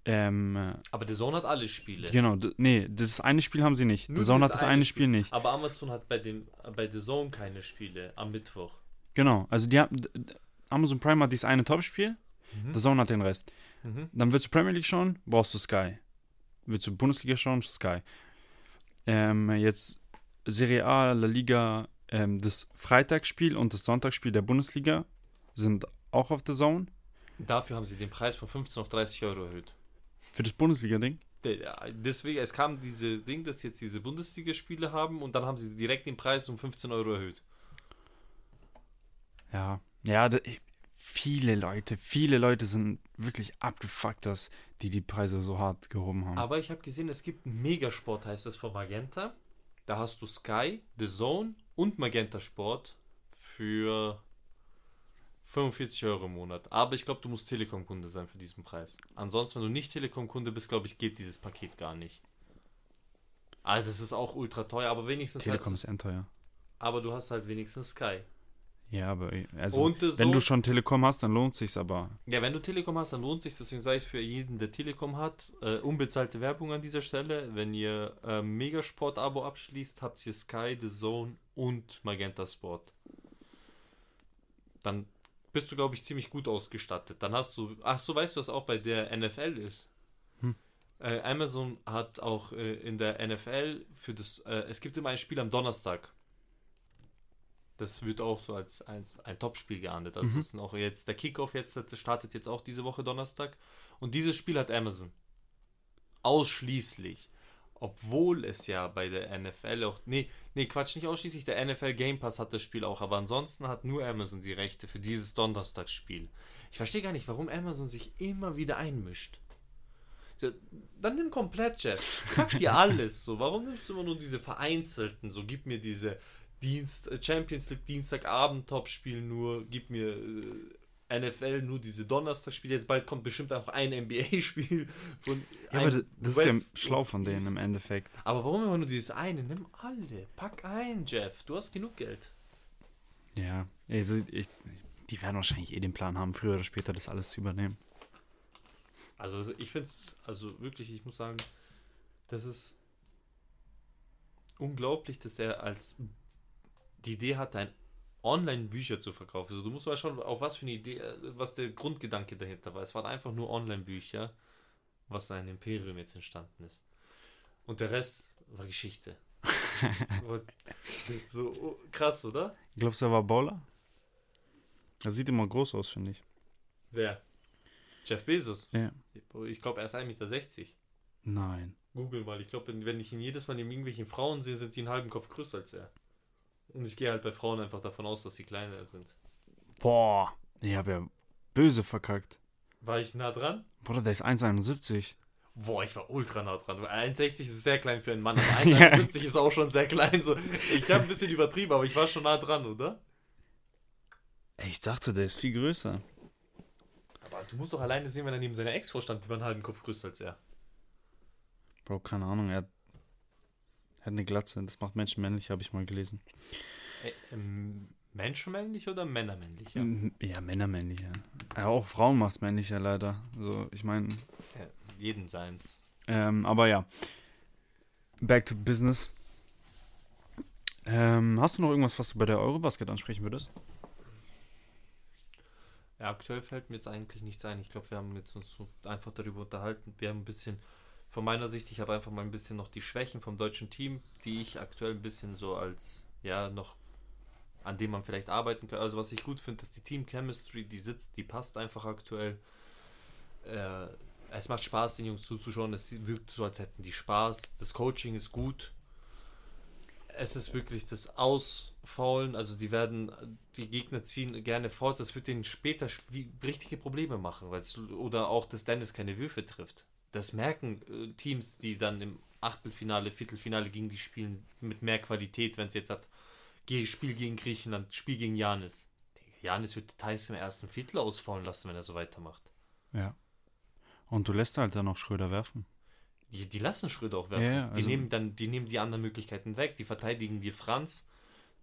Ähm, äh, Aber The Zone hat alle Spiele. genau, nee, das eine Spiel haben sie nicht. Nur The Zone hat das eine eine Spiel nicht. Aber Amazon hat bei, dem, bei The Zone keine Spiele am Mittwoch. Genau, also die haben, Amazon Prime hat dieses eine Topspiel, The Zone hat den Rest. Mhm. Dann willst du Premier League schauen, brauchst du Sky. Willst du Bundesliga schauen, Sky. Ähm, jetzt Serie A, La Liga, ähm, das Freitagsspiel und das Sonntagsspiel der Bundesliga sind auch auf The Zone. Dafür haben sie den Preis von 15 auf 30 Euro erhöht. Für das Bundesliga-Ding. Der- Deswegen, es kam diese Ding, dass jetzt diese Bundesligaspiele haben und dann haben sie direkt den Preis um 15 Euro erhöht. Ja, ja, da, viele Leute, viele Leute sind wirklich abgefuckt, dass die die Preise so hart gehoben haben. Aber ich habe gesehen, es gibt einen Megasport, heißt das von Magenta. Da hast du Sky, The Zone und Magenta Sport für 45 Euro im Monat. Aber ich glaube, du musst Telekom-Kunde sein für diesen Preis. Ansonsten, wenn du nicht Telekom-Kunde bist, glaube ich, geht dieses Paket gar nicht. Also das ist auch ultra teuer, aber wenigstens Telekom hast ist endteuer. aber du hast halt wenigstens Sky. Ja, aber also, äh, wenn so- du schon Telekom hast, dann lohnt sich's aber. Ja, wenn du Telekom hast, dann lohnt sich deswegen sei es für jeden, der Telekom hat. Äh, unbezahlte Werbung an dieser Stelle. Wenn ihr äh, Megasport-Abo abschließt, habt ihr Sky, The Zone und Magenta Sport. Dann bist du, glaube ich, ziemlich gut ausgestattet. Dann hast du. Ach so, weißt du, was auch bei der NFL ist? Hm. Äh, Amazon hat auch äh, in der NFL für das. Äh, es gibt immer ein Spiel am Donnerstag. Das wird auch so als, als ein Topspiel geahndet. Also Mhm. das ist auch jetzt der Kickoff jetzt startet jetzt auch diese Woche Donnerstag und dieses Spiel hat Amazon ausschließlich, obwohl es ja bei der NFL auch nee, nee, Quatsch, nicht ausschließlich der NFL Game Pass hat das Spiel auch, aber ansonsten hat nur Amazon die Rechte für dieses Donnerstagsspiel. Ich verstehe gar nicht, warum Amazon sich immer wieder einmischt. So, dann nimm komplett, Jeff. Pack dir <laughs> alles. So, warum nimmst du immer nur diese vereinzelten? So, gib mir diese Dienst, äh, Champions League Dienstagabend Topspiel nur, gib mir äh, NFL nur diese Donnerstagsspiele. Jetzt bald kommt bestimmt auch ein NBA-Spiel. Ja, aber das, das ist West- ja schlau von denen im Endeffekt. Aber warum immer nur dieses eine? Nimm alle. Pack ein, Jeff. Du hast genug Geld. Ja, also ich, die werden wahrscheinlich eh den Plan haben, früher oder später das alles zu übernehmen. Also ich finde es, also wirklich, ich muss sagen, das ist unglaublich, dass er als die Idee hatte, ein Online-Bücher zu verkaufen. Also du musst mal schauen, auf was für eine Idee, äh, was der Grundgedanke dahinter war. Es waren einfach nur Online-Bücher, was ein Imperium jetzt entstanden ist. Und der Rest war Geschichte. <laughs> So oh, krass, oder? Glaubst du, er war Bowler? Er sieht immer groß aus, finde ich. Wer? Jeff Bezos. Ja. Ich glaube, er ist 1,60 Meter. Nein. Google mal. Ich glaube, wenn, wenn ich ihn jedes Mal neben irgendwelchen Frauen sehe, sind die einen halben Kopf größer als er. Und ich gehe halt bei Frauen einfach davon aus, dass sie kleiner sind. Boah. Ich habe ja böse verkackt. War ich nah dran? Bruder, der ist 1,71. Boah, ich war ultra nah dran. Weil 1,60 ist sehr klein für einen Mann, <laughs> aber Ja. 1,71 ist auch schon sehr klein. So. Ich habe ein bisschen übertrieben, aber ich war schon nah dran, oder? Ich dachte, der ist viel größer. Aber du musst doch alleine sehen, wenn er neben seiner Ex vorstand, die war einen halben Kopf größer als er. Bro, keine Ahnung, er hat, er hat eine Glatze. Das macht Menschen männlich, habe ich mal gelesen. Ä ähm, menschenmännlich oder männermännlich? Ja. Männermännlicher. Ja, auch Frauen macht es männlicher leider. Also, ich meine, Ja, jeden seins. ähm, aber ja. Back to business. Ähm, hast du noch irgendwas, was du bei der Eurobasket ansprechen würdest? Ja, aktuell fällt mir jetzt eigentlich nichts ein. Ich glaube, wir haben jetzt uns so einfach darüber unterhalten. Wir haben ein bisschen, von meiner Sicht, ich habe einfach mal ein bisschen noch die Schwächen vom deutschen Team, die ich aktuell ein bisschen so als, ja, noch, an dem man vielleicht arbeiten kann. Also was ich gut finde, ist die Team Chemistry, die sitzt, die passt einfach aktuell. Äh, es macht Spaß, den Jungs zuzuschauen. Es wirkt so, als hätten die Spaß. Das Coaching ist gut. Es ist wirklich das Ausfaulen, also die werden, die Gegner ziehen gerne Fouls, das wird denen später richtige Probleme machen, oder auch, dass Dennis keine Würfe trifft. Das merken äh, Teams, die dann im Achtelfinale, Viertelfinale gegen die spielen, mit mehr Qualität, wenn es jetzt hat, Spiel gegen Griechenland, Spiel gegen Janis. Janis wird Tyson im ersten Viertel ausfallen lassen, wenn er so weitermacht. Ja. Und du lässt halt dann noch Schröder werfen. Die, die lassen Schröder auch werfen. Ja, ja, die also- nehmen dann, die nehmen die anderen Möglichkeiten weg. Die verteidigen dir Franz,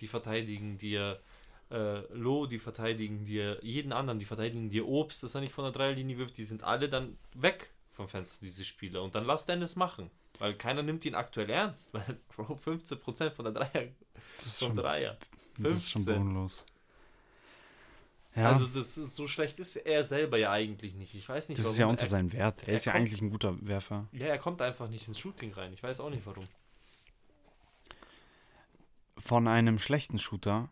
die verteidigen dir äh, Loh, die verteidigen dir jeden anderen, die verteidigen dir Obst, dass er nicht von der Dreierlinie wirft. Die sind alle dann weg vom Fenster, diese Spieler. Und dann lass Dennis machen. Weil keiner nimmt ihn aktuell ernst. <laughs> Weil, Bro, 15% von der Dreier, Das ist schon, Dreier. das ist schon 15. bodenlos. Ja, Also das ist, so schlecht ist er selber ja eigentlich nicht. Ich weiß nicht, das warum. ist ja unter er, seinem Wert. Er er ist ja kommt- eigentlich ein guter Werfer. ja, er kommt einfach nicht ins Shooting rein. Ich weiß auch nicht warum. Von einem schlechten Shooter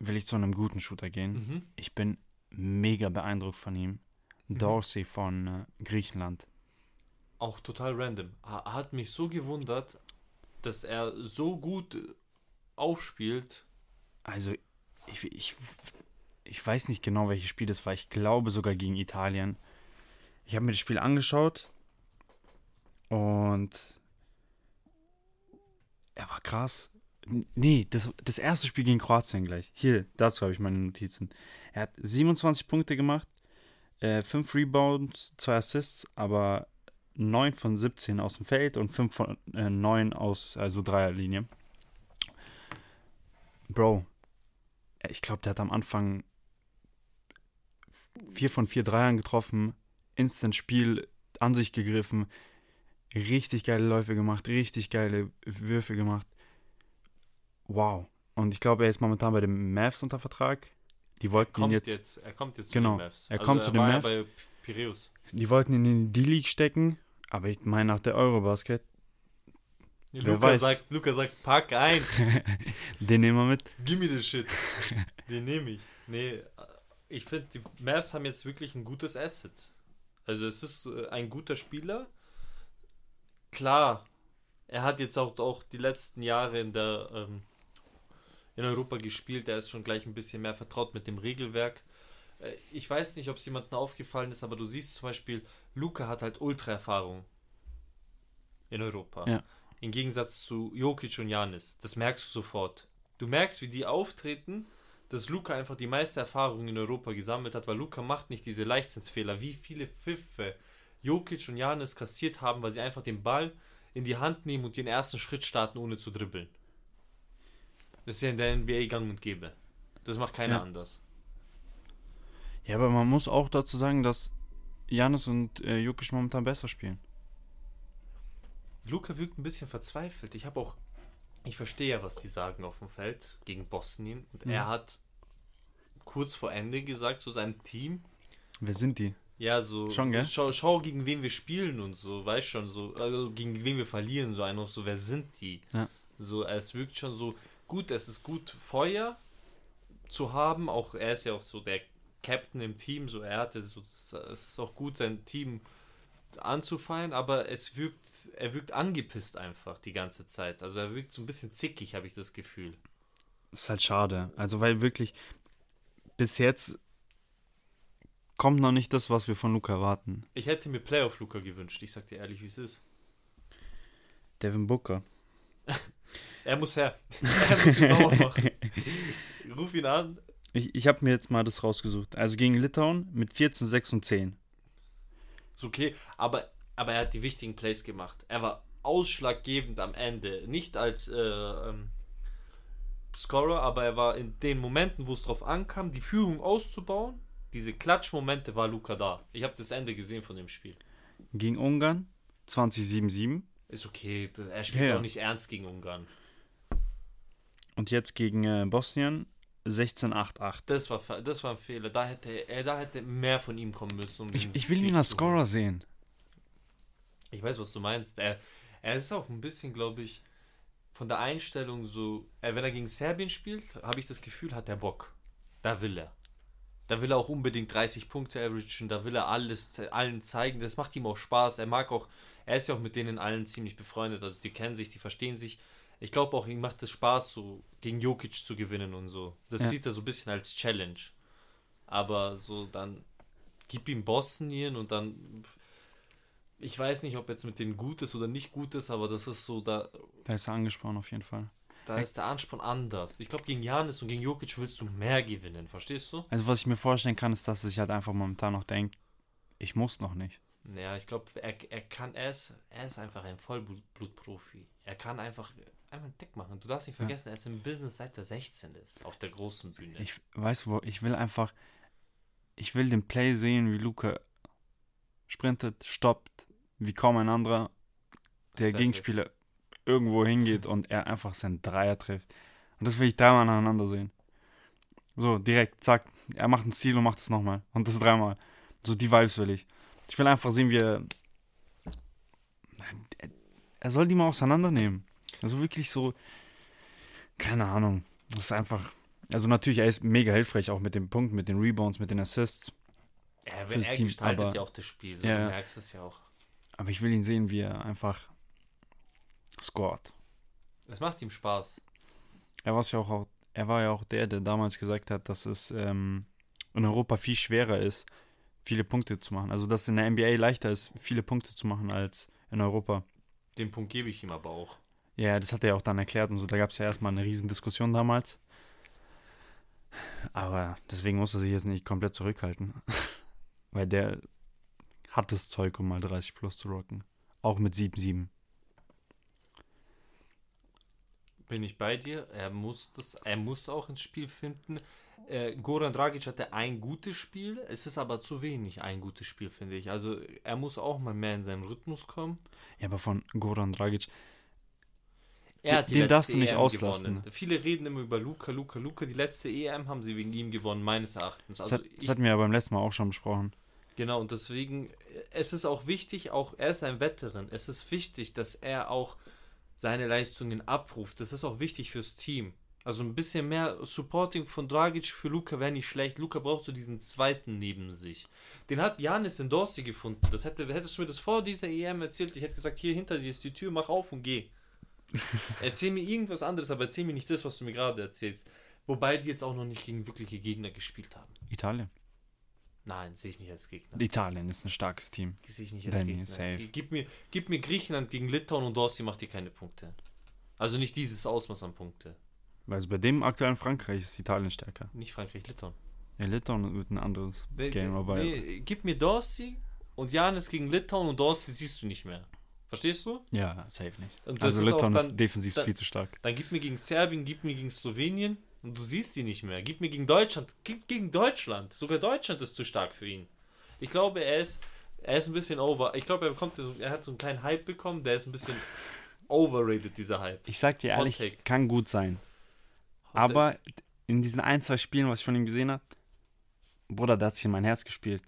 will ich zu einem guten Shooter gehen. Mhm. Ich bin mega beeindruckt von ihm. Dorsey von äh, Griechenland. auch total random. Ha- Hat mich so gewundert, dass er so gut aufspielt. Also, ich, ich, ich weiß nicht genau, welches Spiel das war. Ich glaube sogar gegen Italien. Ich habe mir das Spiel angeschaut und er war krass. Nee, das, das erste Spiel gegen Kroatien gleich. Hier, dazu habe ich meine Notizen. Er hat 27 Punkte gemacht, äh, 5 Rebounds, 2 Assists, aber 9 von 17 aus dem Feld und 5 von äh, 9 aus also Dreierlinie. Bro, ich glaube, der hat am Anfang vier von vier Dreiern getroffen, Instant Spiel an sich gegriffen, richtig geile Läufe gemacht, richtig geile Würfe gemacht. Wow. Und ich glaube, er ist momentan bei den Mavs unter Vertrag. Die wollten ihn jetzt, jetzt, Er kommt jetzt Genau, zu den Mavs. er kommt zu den war ja Mavs. bei Piraeus. die wollten ihn in die D-League stecken, aber ich meine nach der Eurobasket, Wer Luca, weiß. sagt, Luca sagt, pack ein. <laughs> den nehmen wir mit. Gimme the shit. <laughs> Den nehme ich. Nee, ich finde, die Mavs haben jetzt wirklich ein gutes Asset. Also es ist äh, ein guter Spieler. Klar, er hat jetzt auch, auch die letzten Jahre in der ähm, in Europa gespielt. Er ist schon gleich ein bisschen mehr vertraut mit dem Regelwerk. Äh, Ich weiß nicht, ob es jemandem aufgefallen ist, aber du siehst zum Beispiel, Luca hat halt Ultra-Erfahrung in Europa. Ja. Im Gegensatz zu Jokic und Janis. Das merkst du sofort. Du merkst, wie die auftreten, dass Luca einfach die meiste Erfahrung in Europa gesammelt hat, weil Luca macht nicht diese Leichtsinnsfehler. Wie viele Pfiffe Jokic und Janis kassiert haben, weil sie einfach den Ball in die Hand nehmen und den ersten Schritt starten, ohne zu dribbeln. Das ist ja in der NBA gang und gäbe. Das macht keiner Ja. anders. Ja, aber man muss auch dazu sagen, dass Janis und äh, Jokic momentan besser spielen. Luca wirkt ein bisschen verzweifelt. Ich habe auch, ich verstehe ja, was die sagen auf dem Feld gegen Bosnien. Und Mhm. er hat kurz vor Ende gesagt zu seinem Team, Wer sind die? ja, so, Schon, gell? Schau, schau, gegen wen wir spielen und so, weißt schon, so, also gegen wen wir verlieren, so einfach so, wer sind die? Ja. So, es wirkt schon so, gut, es ist gut, Feuer zu haben, auch er ist ja auch so der Captain im Team, so, er hatte so, es ist auch gut, sein Team anzufallen, aber es wirkt, er wirkt angepisst einfach die ganze Zeit. Also er wirkt so ein bisschen zickig, habe ich das Gefühl. ist halt schade. Also, weil wirklich bis jetzt kommt noch nicht das, was wir von Luca erwarten. Ich hätte mir Playoff Luca gewünscht, ich sag dir ehrlich, wie es ist. Devin Booker. <laughs> Er muss her. <laughs> er muss ihn sauer <laughs> machen. Ruf ihn an. Ich, ich habe mir jetzt mal das rausgesucht. Also gegen Litauen mit 14, 6 und 10. Ist okay, aber, aber er hat die wichtigen Plays gemacht. Er war ausschlaggebend am Ende. Nicht als äh, ähm, Scorer, aber er war in den Momenten, wo es drauf ankam, die Führung auszubauen. Diese Klatschmomente war Luca da. Ich habe das Ende gesehen von dem Spiel. Gegen Ungarn 20, 7, 7. Ist okay, er spielt ja. auch nicht ernst gegen Ungarn. Und jetzt gegen äh, Bosnien 16, 8, 8. Das war, das war ein Fehler. Da hätte, er, da hätte mehr von ihm kommen müssen. Um Ich, ich will Sieg ihn als. Scorer sehen. Ich weiß, was du meinst. Er, er ist auch ein bisschen, glaube ich, von der Einstellung so, äh, wenn er gegen Serbien spielt, habe ich das Gefühl, hat er Bock. Da will er. Da will er auch unbedingt 30 Punkte averagen, da will er alles allen zeigen. Das macht ihm auch Spaß. Er mag auch, er ist ja auch mit denen allen ziemlich befreundet. Also die kennen sich, die verstehen sich. Ich glaube auch, ihm macht es Spaß, so gegen Jokic zu gewinnen und so. Das Ja. sieht er so ein bisschen als Challenge. Aber so dann gib ihm Bosnien und dann ich weiß nicht, ob jetzt mit denen gut ist oder nicht gut ist, aber das ist so, da, Da ist er angesprochen auf jeden Fall. da ist der Ansporn anders. Ich glaube, gegen Janis und gegen Jokic willst du mehr gewinnen, verstehst du? Also was ich mir vorstellen kann, ist, dass er sich halt einfach momentan noch denkt, ich muss noch nicht. Ja, ich glaube, er, er kann, er ist, er ist einfach ein Vollblutprofi. Er kann einfach, einfach einen Deck machen. Du darfst nicht Ja. vergessen, er ist im Business seit er 16 ist, auf der großen Bühne. Ich weiß wo, ich will einfach, ich will den Play sehen, wie Luca sprintet, stoppt, wie kaum ein anderer, der. Gegenspieler irgendwo hingeht und er einfach seinen Dreier trifft. Und das will ich dreimal nacheinander sehen. So, direkt, zack, er macht einen Stil und macht es nochmal. Und das dreimal. So, die Vibes will ich. Ich will einfach sehen, wie er. Er- Er soll die mal auseinandernehmen. Also wirklich so. Keine Ahnung. Das ist einfach. Also natürlich, er ist mega hilfreich, auch mit dem Punkt, mit den Rebounds, mit den Assists. er, fürs er Team, gestaltet aber- ja auch das Spiel, so, Ja, du ja. merkst es ja auch. Aber ich will ihn sehen, wie er einfach scored. Es macht ihm Spaß. Er, war's ja auch, auch, er war ja auch der, der damals gesagt hat, dass es ähm, in Europa viel schwerer ist, viele Punkte zu machen. Also dass es in der NBA leichter ist, viele Punkte zu machen als in Europa. Den Punkt gebe ich ihm aber auch. Ja, das hat er ja auch dann erklärt und so. Da gab es ja erstmal eine riesen Diskussion damals. Aber deswegen muss er sich jetzt nicht komplett zurückhalten. <laughs> Weil der hat das Zeug, um mal 30 plus zu rocken. Auch mit 7-7. Bin ich bei dir. Er muss das, er muss auch ins Spiel finden. Äh, Goran Dragic hatte ein gutes Spiel. Es ist aber zu wenig ein gutes Spiel, finde ich. Also er muss auch mal mehr in seinen Rhythmus kommen. Ja, aber von Goran Dragic. Er Den letzte darfst du nicht EM auslassen. gewonnen. Viele reden immer über Luca, Luca, Luca. Die letzte EM haben sie wegen ihm gewonnen, meines Erachtens. Das, Also hat, das hatten wir ja beim letzten Mal auch schon besprochen. Genau, und deswegen, es ist auch wichtig, auch er ist ein Veteran, es ist wichtig, dass er auch seine Leistungen abruft. Das ist auch wichtig fürs Team. Also ein bisschen mehr Supporting von Dragic für Luca wäre nicht schlecht. Luca braucht so diesen zweiten neben sich. Den hat Janis in Dorsey gefunden. Das hätte, hättest du mir das vor dieser EM erzählt, ich hätte gesagt, hier hinter dir ist die Tür, mach auf und geh. <laughs> erzähl mir irgendwas anderes, aber erzähl mir nicht das, was du mir gerade erzählst. Wobei die jetzt auch noch nicht gegen wirkliche Gegner gespielt haben. Italien. Nein, sehe ich nicht als Gegner. Italien ist ein starkes Team. Sehe ich nicht als Danny, Gegner. safe. Gib mir, gib mir Griechenland gegen Litauen und Dorsey macht dir keine Punkte. Also nicht dieses Ausmaß an Punkte. Weil also bei dem aktuellen Frankreich ist Italien stärker. Nicht Frankreich, Litauen. Ja, Litauen wird ein anderes Nee, Game, aber nee, gib mir Dorsey und Janis gegen Litauen und Dorsey siehst du nicht mehr. Verstehst du? ja, safe nicht. Also ist Litauen dann- ist defensiv dann- viel zu stark. Dann gib mir gegen Serbien, gib mir gegen Slowenien und du siehst die nicht mehr. Gib mir gegen Deutschland, gib gegen Deutschland. Sogar Deutschland ist zu stark für ihn. Ich glaube, er ist, er ist ein bisschen over. Ich glaube, er bekommt, er hat so einen kleinen Hype bekommen, der ist ein bisschen <laughs> overrated, dieser Hype. Ich sag dir ehrlich, kann gut sein. Hot Aber in diesen ein, zwei Spielen, was ich von ihm gesehen habe, Bruder, der hat sich in mein Herz gespielt.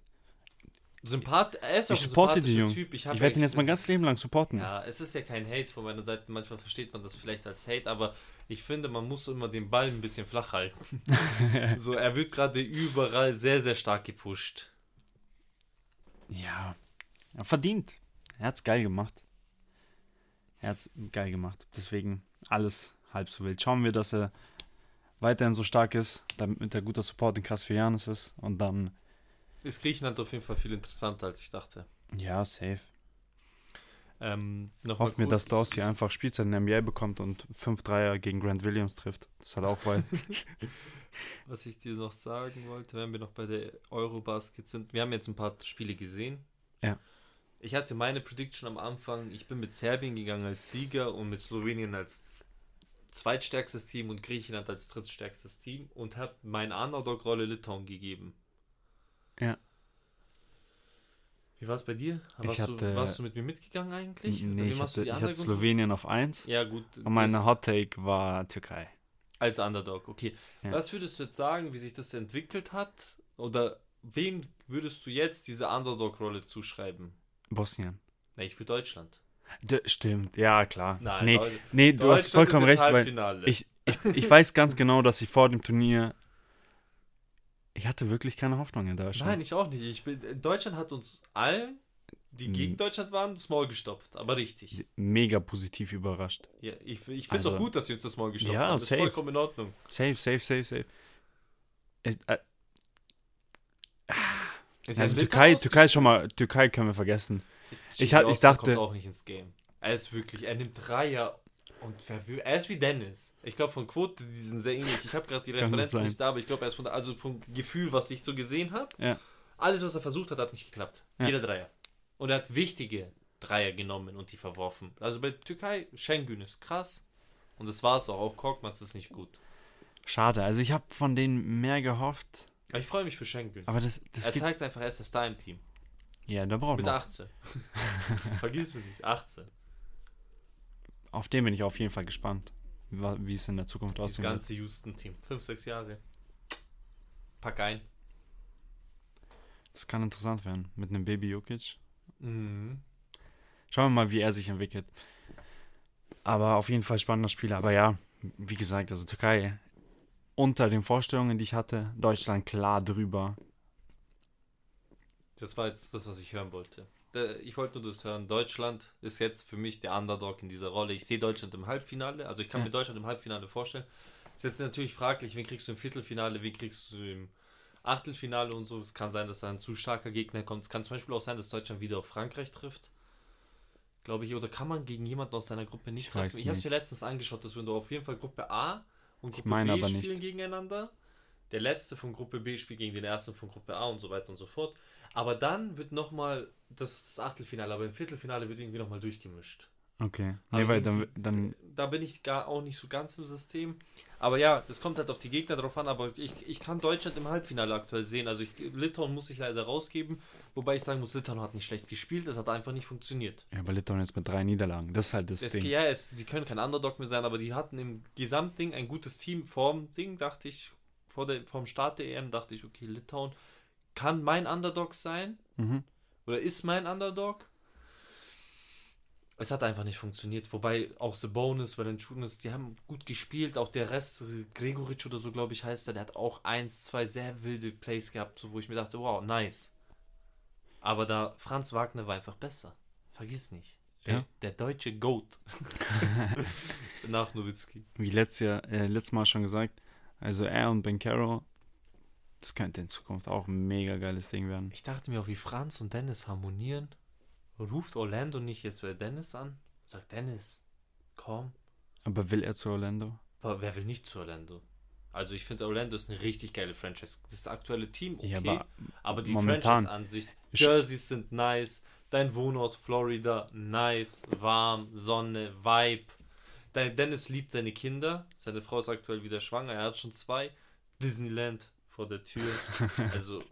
Sympath er ist auch Ich ein supporte sympathischer den. Typ. Ich, Ich werde ihn jetzt mein es ganzes Leben lang supporten. Ja, es ist ja kein Hate von meiner Seite. Manchmal versteht man das vielleicht als Hate, aber ich finde, man muss immer den Ball ein bisschen flach halten. <laughs> so, er wird gerade überall sehr, sehr stark gepusht. Ja, ja verdient. Er hat's geil gemacht. Er hat's geil gemacht. Deswegen alles halb so wild. Schauen wir, dass er weiterhin so stark ist, damit er guter Support in krass für Janis ist. Und dann, Ist Griechenland auf jeden Fall viel interessanter, als ich dachte. ja, safe. Ähm, Hoffen wir, dass Dorsey einfach Spielzeit in der NBA bekommt und 5 Dreier gegen Grant Williams trifft. Das hat auch weit. <laughs> Was ich dir noch sagen wollte, wenn wir noch bei der Eurobasket sind. Wir haben jetzt ein paar Spiele gesehen. Ja. Ich hatte meine Prediction am Anfang. Ich bin mit Serbien gegangen als Sieger und mit Slowenien als zweitstärkstes Team und Griechenland als drittstärkstes Team und habe meine Underdog-Rolle Litauen gegeben. Ja. Wie war es bei dir? Ich Warst, hatte- du, warst du mit mir mitgegangen eigentlich? Nee, ich hatte, ich hatte Slowenien auf 1 Ja, gut. und meine das- Hot Take war Türkei. Als Underdog, okay. Ja. Was würdest du jetzt sagen, wie sich das entwickelt hat? Oder wem würdest du jetzt diese Underdog-Rolle zuschreiben? Bosnien. Na, ich für Deutschland. D stimmt, ja, klar. Nein, nee, Deu- nee, du hast vollkommen recht, weil ich, ich, <laughs> ich weiß ganz genau, dass ich vor dem Turnier. Ich hatte wirklich keine Hoffnung in Deutschland. Nein, ich auch nicht. Ich bin, Deutschland hat uns allen, die Mhm. gegen Deutschland waren, das Maul gestopft. Aber richtig. Mega positiv überrascht. Ja, ich ich finde es Also- auch gut, dass sie uns das Maul gestopft Ja, haben. Das ist safe. vollkommen in Ordnung. Safe, safe, safe, safe. Äh, äh, Ist also Türkei, Türkei ist schon mal, Türkei können wir vergessen. Ich ich Austin dachte- kommt auch nicht ins Game. Er ist wirklich, er nimmt Dreier und verwirrt. Er ist wie Dennis. Ich glaube, von Quote, die sind sehr ähnlich. Ich habe gerade die <laughs> Referenzen sein. nicht da, aber ich glaube, er ist von der, also vom Gefühl, was ich so gesehen habe. Ja. Alles, was er versucht hat, hat nicht geklappt. Ja. Jeder Dreier. Und er hat wichtige Dreier genommen und die verworfen. Also bei Türkei, Schengen ist krass. Und das war's auch. Auch Korkmaz ist nicht gut. Schade, also ich habe von denen mehr gehofft. Aber ich freue mich für Schengen. Aber das, das Er zeigt einfach, er ist der Star im Team. Ja, da braucht Mit man. 18. <laughs> Vergiss es nicht, 18. Auf den bin ich auf jeden Fall gespannt, wie es in der Zukunft Das aussehen wird. ganze Houston-Team. Fünf, sechs Jahre. Pack ein. Das kann interessant werden. Mit einem Baby Jokic. Mhm. Schauen wir mal, wie er sich entwickelt. Aber auf jeden Fall spannender Spiel. Aber ja, wie gesagt, also Türkei unter den Vorstellungen, die ich hatte, Deutschland klar drüber. Das war jetzt das, was ich hören wollte. Der- Ich wollte nur das hören. Deutschland ist jetzt für mich der Underdog in dieser Rolle. Ich sehe Deutschland im Halbfinale. Also ich kann Ja. mir Deutschland im Halbfinale vorstellen. Ist jetzt natürlich fraglich, wen kriegst du im Viertelfinale, wen kriegst du im Achtelfinale und so. Es kann sein, dass da ein zu starker Gegner kommt. Es kann zum Beispiel auch sein, dass Deutschland wieder auf Frankreich trifft. Glaube ich. Oder kann man gegen jemanden aus seiner Gruppe nicht Ich treffen? Ich habe es mir letztens angeschaut, dass wir auf jeden Fall Gruppe A und Gruppe B aber nicht. spielen gegeneinander. Der letzte von Gruppe B spielt gegen den ersten von Gruppe A und so weiter und so fort. Aber dann wird nochmal, das ist das Achtelfinale, aber im Viertelfinale wird irgendwie nochmal durchgemischt. Okay. Aber Nee, weil dann, dann Da bin ich gar auch nicht so ganz im System. Aber ja, es kommt halt auf die Gegner drauf an. Aber ich, ich kann Deutschland im Halbfinale aktuell sehen. Also ich, Litauen muss ich leider rausgeben. Wobei ich sagen muss, Litauen hat nicht schlecht gespielt. Es hat einfach nicht funktioniert. Ja, aber Litauen jetzt mit drei Niederlagen. Das ist halt das Es, Ding. ja, es, die können kein Underdog mehr sein, aber die hatten im Gesamtding ein gutes Team. Vorm Ding dachte ich, vor der, vorm Start der EM dachte ich, okay, Litauen kann mein Underdog sein Mhm. Oder ist mein Underdog. Es hat einfach nicht funktioniert. Wobei auch The Bonus, Valanciunas, die haben gut gespielt. Auch der Rest, Gregoritsch oder so, glaube ich, heißt er, der hat auch eins, zwei sehr wilde Plays gehabt, wo ich mir dachte, wow, nice. Aber da Franz Wagner war einfach besser. Vergiss nicht. Der, Ja. der deutsche Goat. <laughs> Nach Nowitzki. Wie letztes Jahr, äh, letztes Mal schon gesagt, also er und Ben Carroll, das könnte in Zukunft auch ein mega geiles Ding werden. Ich dachte mir auch, wie Franz und Dennis harmonieren. Ruft Orlando nicht jetzt bei Dennis an? Sagt Dennis, komm. Aber will er zu Orlando? Aber wer will nicht zu Orlando? Also ich finde Orlando ist eine richtig geile Franchise. Das aktuelle Team, okay. Ja, aber, aber die momentan- Franchise an sich, Ich- Jerseys sind nice. Dein Wohnort Florida, nice, warm, Sonne, Vibe. Dein Dennis liebt seine Kinder. Seine Frau ist aktuell wieder schwanger. Er hat schon zwei. Disneyland vor der Tür. <laughs> Also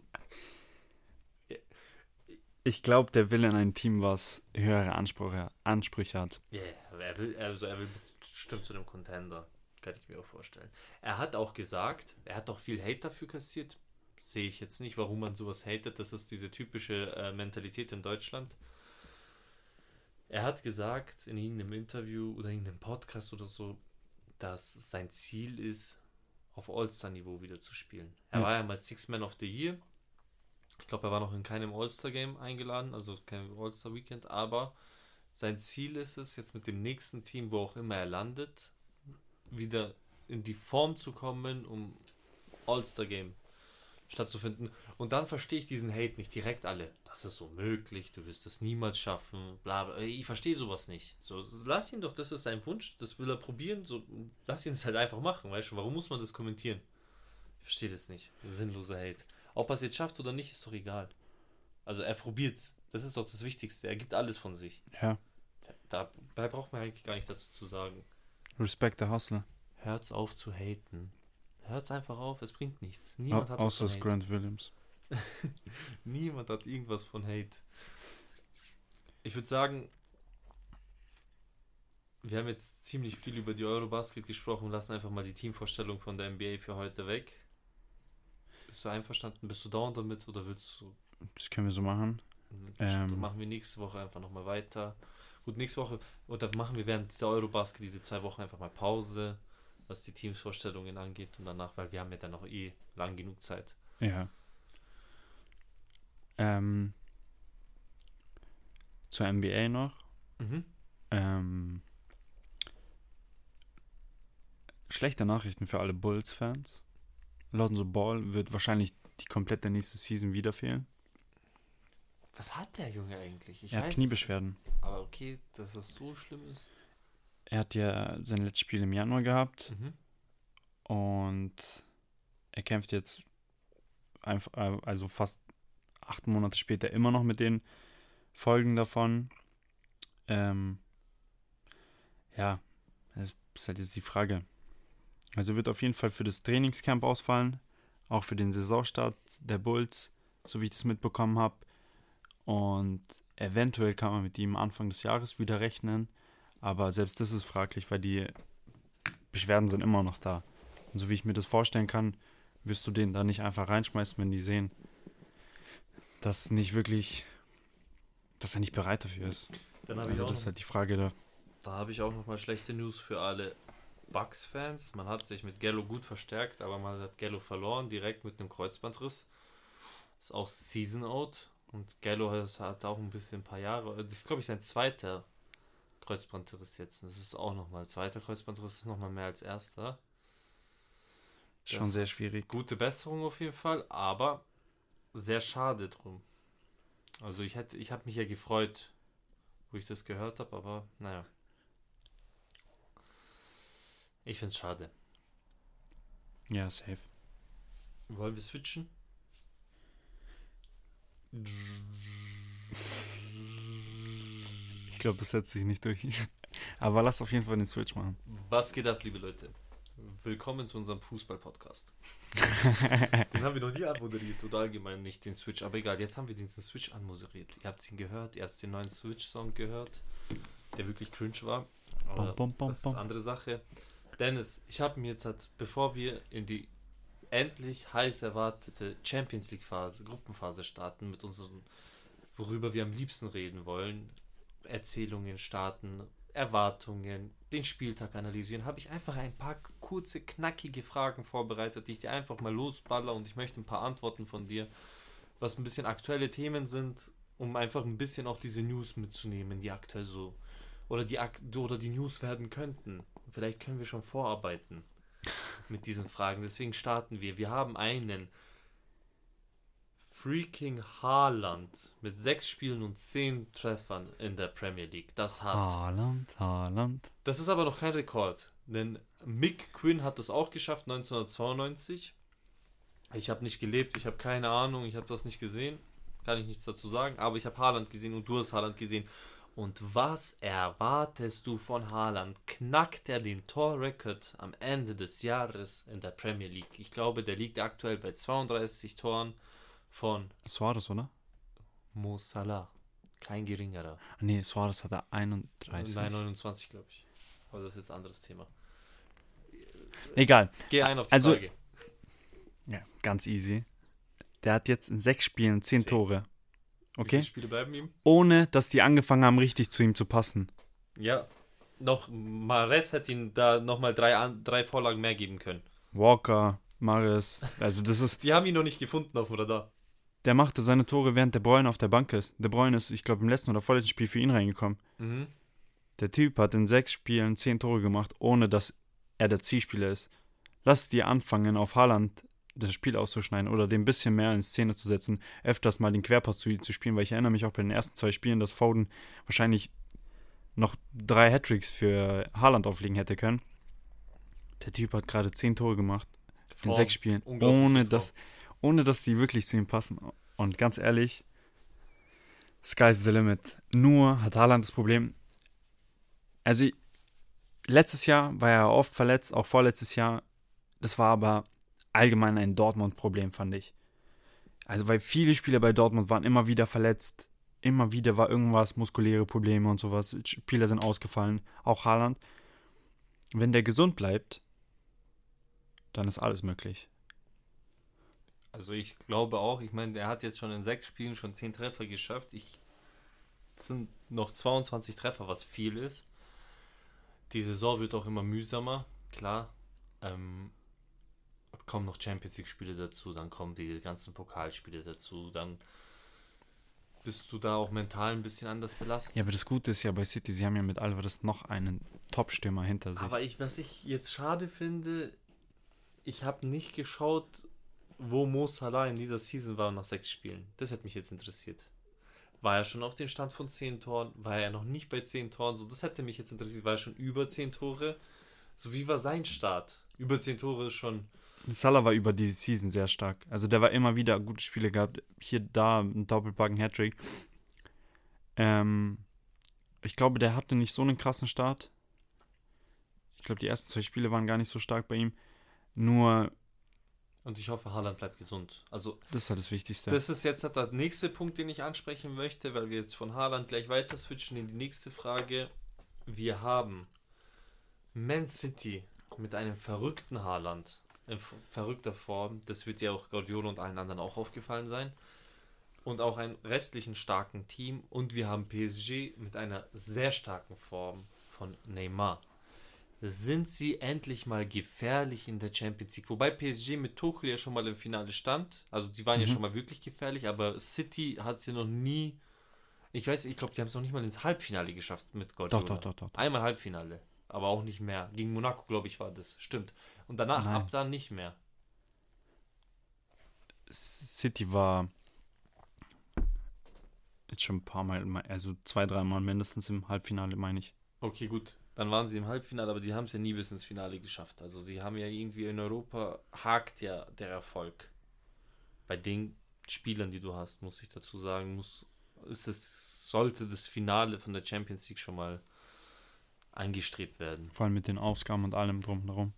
Ich glaube, der will in ein Team, was höhere Ansprüche, Ansprüche hat. Ja, yeah, er will, also er will bestimmt zu einem Contender. Kann ich mir auch vorstellen. Er hat auch gesagt, er hat auch viel Hate dafür kassiert. Sehe ich jetzt nicht, warum man sowas hatet. Das ist diese typische äh, Mentalität in Deutschland. Er hat gesagt in irgendeinem Interview oder irgendeinem Podcast oder so, dass sein Ziel ist, auf All-Star-Niveau wieder zu spielen. Er Ja. war ja mal Six Man of the Year. Ich glaube, er war noch in keinem All-Star-Game eingeladen, also kein All-Star-Weekend, aber sein Ziel ist es, jetzt mit dem nächsten Team, wo auch immer er landet, wieder in die Form zu kommen, um All-Star-Game stattzufinden. Und dann verstehe ich diesen Hate nicht direkt alle. Das ist unmöglich, du wirst es niemals schaffen, bla bla. Ich verstehe sowas nicht. So, lass ihn doch, das ist sein Wunsch, das will er probieren, so, lass ihn es halt einfach machen, weißt du, warum muss man das kommentieren? Ich verstehe das nicht. Sinnloser Hate. Ob er es jetzt schafft oder nicht, ist doch egal. Also er probiert's. Das ist doch das Wichtigste. Er gibt alles von sich. Ja. Dabei braucht man eigentlich gar nicht dazu zu sagen. Respect der Hustler. Hört's auf zu haten. Hört's einfach auf, es bringt nichts. Au Niemand hat außer Hate. Grant Williams. <laughs> Niemand hat irgendwas von Hate. Ich würde sagen, wir haben jetzt ziemlich viel über die Eurobasket gesprochen. Lassen einfach mal die Teamvorstellung von der NBA für heute weg. Bist du einverstanden? Bist du down damit oder willst du Das können wir so machen. Dann Ähm. machen wir nächste Woche einfach nochmal weiter. Gut, nächste Woche, und dann machen wir während dieser Eurobasket diese zwei Wochen einfach mal Pause, was die Teamsvorstellungen angeht und danach, weil wir haben ja dann noch eh lang genug Zeit. Ja. Ähm, zur NBA noch. Mhm. Ähm, schlechte Nachrichten für alle Bulls-Fans. Lonzo Ball wird wahrscheinlich die komplette nächste Season wieder fehlen. Was hat der Junge eigentlich? Ich er hat Kniebeschwerden. es, aber okay, dass das so schlimm ist. Er hat ja sein letztes Spiel im Januar gehabt Mhm. und er kämpft jetzt einfach, also fast acht Monate später immer noch mit den Folgen davon. Ähm, ja, das ist halt jetzt die Frage. Also wird auf jeden Fall für das Trainingscamp ausfallen, auch für den Saisonstart der Bulls, so wie ich das mitbekommen habe. Und eventuell kann man mit ihm Anfang des Jahres wieder rechnen, aber selbst das ist fraglich, weil die Beschwerden sind immer noch da. Und so wie ich mir das vorstellen kann, wirst du den da nicht einfach reinschmeißen, wenn die sehen, dass nicht wirklich, dass er nicht bereit dafür ist. Dann habe ich Also auch das ist halt die Frage da. da habe ich auch noch mal schlechte News für alle Bucks-Fans. Man hat sich mit Gallo gut verstärkt, aber man hat Gallo verloren, direkt mit einem Kreuzbandriss. Ist auch Season Out. Und Gallo hat, hat auch ein bisschen ein paar Jahre. Das ist, glaube ich, sein zweiter Kreuzbandriss jetzt. Das ist auch nochmal. Zweiter Kreuzbandriss ist nochmal mehr als erster. Schon Das sehr ist schwierig. Gute Besserung auf jeden Fall, aber sehr schade drum. Also ich hätte, ich habe mich ja gefreut, wo ich das gehört habe, aber naja. Ich finde es schade. Ja, safe. Wollen wir switchen? <laughs> Ich glaube, das setzt sich nicht durch. <laughs> Aber lass auf jeden Fall den Switch machen. Was geht ab, liebe Leute? Willkommen zu unserem Fußball-Podcast. <laughs> den haben wir noch nie anmoderiert oder allgemein nicht, den Switch. Aber egal, jetzt haben wir diesen Switch anmoderiert. Ihr habt ihn gehört, ihr habt den neuen Switch-Song gehört, der wirklich cringe war. Aber Bom, bom, bom, das ist eine andere Sache. Dennis, ich habe mir jetzt, halt, bevor wir in die endlich heiß erwartete Champions League-Phase, Gruppenphase starten, mit unseren, worüber wir am liebsten reden wollen, Erzählungen starten, Erwartungen, den Spieltag analysieren, habe ich einfach ein paar kurze, knackige Fragen vorbereitet, die ich dir einfach mal losballer und ich möchte ein paar Antworten von dir, was ein bisschen aktuelle Themen sind, um einfach ein bisschen auch diese News mitzunehmen, die aktuell so oder die oder die News werden könnten. Vielleicht können wir schon vorarbeiten mit diesen Fragen. Deswegen starten wir. Wir haben einen freaking Haaland mit sechs Spielen und zehn Treffern in der Premier League. Das hat Haaland, Haaland. das ist aber noch kein Rekord, denn Mick Quinn hat das auch geschafft 1992. Ich habe nicht gelebt, ich habe keine Ahnung, ich habe das nicht gesehen, kann ich nichts dazu sagen, aber ich habe Haaland gesehen und du hast Haaland gesehen. Und was erwartest du von Haaland? Knackt er den Torrekord am Ende des Jahres in der Premier League? Ich glaube, der liegt aktuell bei 32 Toren von Suarez, oder? Mo Salah. Kein geringerer. Ah, Nee, Suarez hat er 31. Nein, 29, glaube ich. Aber das ist jetzt ein anderes Thema. Egal. Geh ein auf die Also- Frage. Ja, ganz easy. Der hat jetzt in sechs Spielen zehn Zehn. Tore. Okay? Spiele bleiben ihm? Ohne, dass die angefangen haben, richtig zu ihm zu passen. Ja. Noch, Mares hätte ihn da nochmal drei, drei Vorlagen mehr geben können. Walker, Maris. Also das ist, Die haben ihn noch nicht gefunden auf dem Radar. Der machte seine Tore, während De Bruyne auf der Bank ist. De Bruyne ist, ich glaube, im letzten oder vorletzten Spiel für ihn reingekommen. Mhm. Der Typ hat in sechs Spielen zehn Tore gemacht, ohne dass er der Zielspieler ist. Lass die anfangen, auf Haaland das Spiel auszuschneiden oder dem ein bisschen mehr in Szene zu setzen, öfters mal den Querpass zu, zu spielen, weil ich erinnere mich auch bei den ersten zwei Spielen, dass Foden wahrscheinlich noch drei Hattricks für Haaland auflegen hätte können. Der Typ hat gerade zehn Tore gemacht in sechs Spielen, ohne Form. Ohne dass die wirklich zu ihm passen. Und ganz ehrlich, sky's the limit. Nur hat Haaland das Problem, also letztes Jahr war er oft verletzt, auch vorletztes Jahr. Das war aber allgemein ein Dortmund-Problem, fand ich. Also, weil viele Spieler bei Dortmund waren immer wieder verletzt. Immer wieder war irgendwas, muskuläre Probleme und sowas. Spieler sind ausgefallen, auch Haaland. Wenn der gesund bleibt, dann ist alles möglich. Also ich glaube auch, ich meine, der hat jetzt schon in sechs Spielen schon zehn Treffer geschafft. Ich es sind noch 22 Treffer, was viel ist. Die Saison wird auch immer mühsamer, klar. Ähm, kommen noch Champions League-Spiele dazu, dann kommen die ganzen Pokalspiele dazu, dann bist du da auch mental ein bisschen anders belastet. Ja, aber das Gute ist ja bei City, sie haben ja mit Alvarez noch einen Top-Stürmer hinter sich. Aber ich, was ich jetzt schade finde, ich habe nicht geschaut, wo Mo Salah in dieser Season war nach sechs Spielen. Das hat mich jetzt interessiert. War er schon auf dem Stand von zehn Toren? War er noch nicht bei zehn Toren? So, das hätte mich jetzt interessiert. War er schon über zehn Tore? So, wie war sein Start? Über zehn Tore schon. Salah war über die Season sehr stark. Also der war immer wieder gute Spiele gehabt. Hier, da, ein Doppelpack, ein Hattrick. Ähm, ich glaube, der hatte nicht so einen krassen Start. Ich glaube, die ersten zwei Spiele waren gar nicht so stark bei ihm. Nur, Und ich hoffe, Haaland bleibt gesund. Also, das ist halt das Wichtigste. das ist jetzt der nächste Punkt, den ich ansprechen möchte, weil wir jetzt von Haaland gleich weiter switchen in die nächste Frage. Wir haben Man City mit einem verrückten Haaland in verrückter Form. Das wird ja auch Guardiola und allen anderen auch aufgefallen sein. Und auch einen restlichen starken Team. Und wir haben PSG mit einer sehr starken Form von Neymar. Sind sie endlich mal gefährlich in der Champions League? Wobei PSG mit Tuchel ja schon mal im Finale stand. Also die waren ja Mhm. schon mal wirklich gefährlich, aber City hat sie noch nie. Ich weiß, ich glaube, die haben es noch nicht mal ins Halbfinale geschafft mit Guardiola. doch, doch, doch, doch. Einmal Halbfinale, aber auch nicht mehr. Gegen Monaco, glaube ich, war das. Stimmt. Und danach, Nein. ab dann nicht mehr. City war jetzt schon ein paar Mal, also zwei, dreimal mindestens im Halbfinale, meine ich. Okay, gut. Dann waren sie im Halbfinale, aber die haben es ja nie bis ins Finale geschafft. Also sie haben ja irgendwie in Europa hakt ja der Erfolg. Bei den Spielern, die du hast, muss ich dazu sagen, muss ist es sollte das Finale von der Champions League schon mal angestrebt werden. Vor allem mit den Ausgaben und allem drum und herum.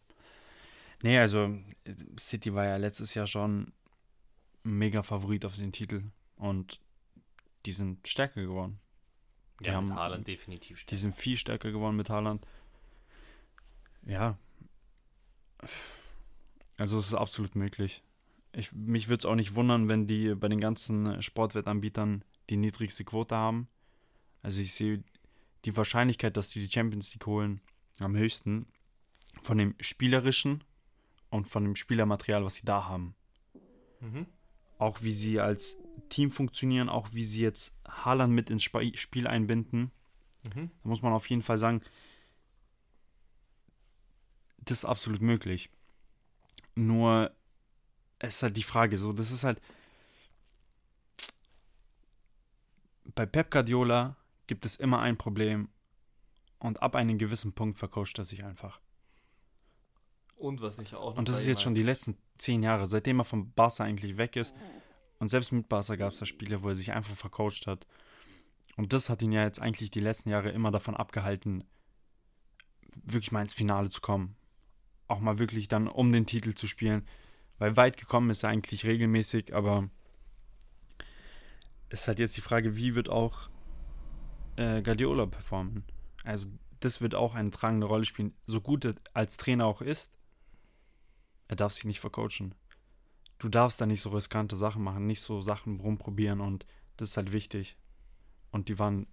Nee, also City war ja letztes Jahr schon mega Favorit auf den Titel und die sind stärker geworden. Die Ja, mit haben- Haaland definitiv Die stärker. sind viel stärker geworden mit Haaland. Ja. Also es ist absolut möglich. Ich, mich würde es auch nicht wundern, wenn die bei den ganzen Sportwettanbietern die niedrigste Quote haben. Also ich sehe die Wahrscheinlichkeit, dass die die Champions League holen, am höchsten von dem spielerischen und von dem Spielermaterial, was sie da haben. Mhm. Auch wie sie als Team funktionieren, auch wie sie jetzt Haaland mit ins Sp Spiel einbinden. Mhm. Da muss man auf jeden Fall sagen, das ist absolut möglich. Nur, es ist halt die Frage, so, das ist halt. Bei Pep Guardiola gibt es immer ein Problem und ab einem gewissen Punkt vercoacht er sich einfach. Und was ich auch noch Und das ist jetzt schon die letzten zehn Jahre, seitdem er von Barca eigentlich weg ist. Und selbst mit Barca gab es da Spiele, wo er sich einfach vercoacht hat. Und das hat ihn ja jetzt eigentlich die letzten Jahre immer davon abgehalten, wirklich mal ins Finale zu kommen. Auch mal wirklich dann um den Titel zu spielen. Weil weit gekommen ist er eigentlich regelmäßig, aber es ist halt jetzt die Frage, wie wird auch äh, Guardiola performen? Also das wird auch eine tragende Rolle spielen. So gut er als Trainer auch ist, er darf sich nicht vercoachen. Du darfst da nicht so riskante Sachen machen, nicht so Sachen rumprobieren und das ist halt wichtig. Und die waren.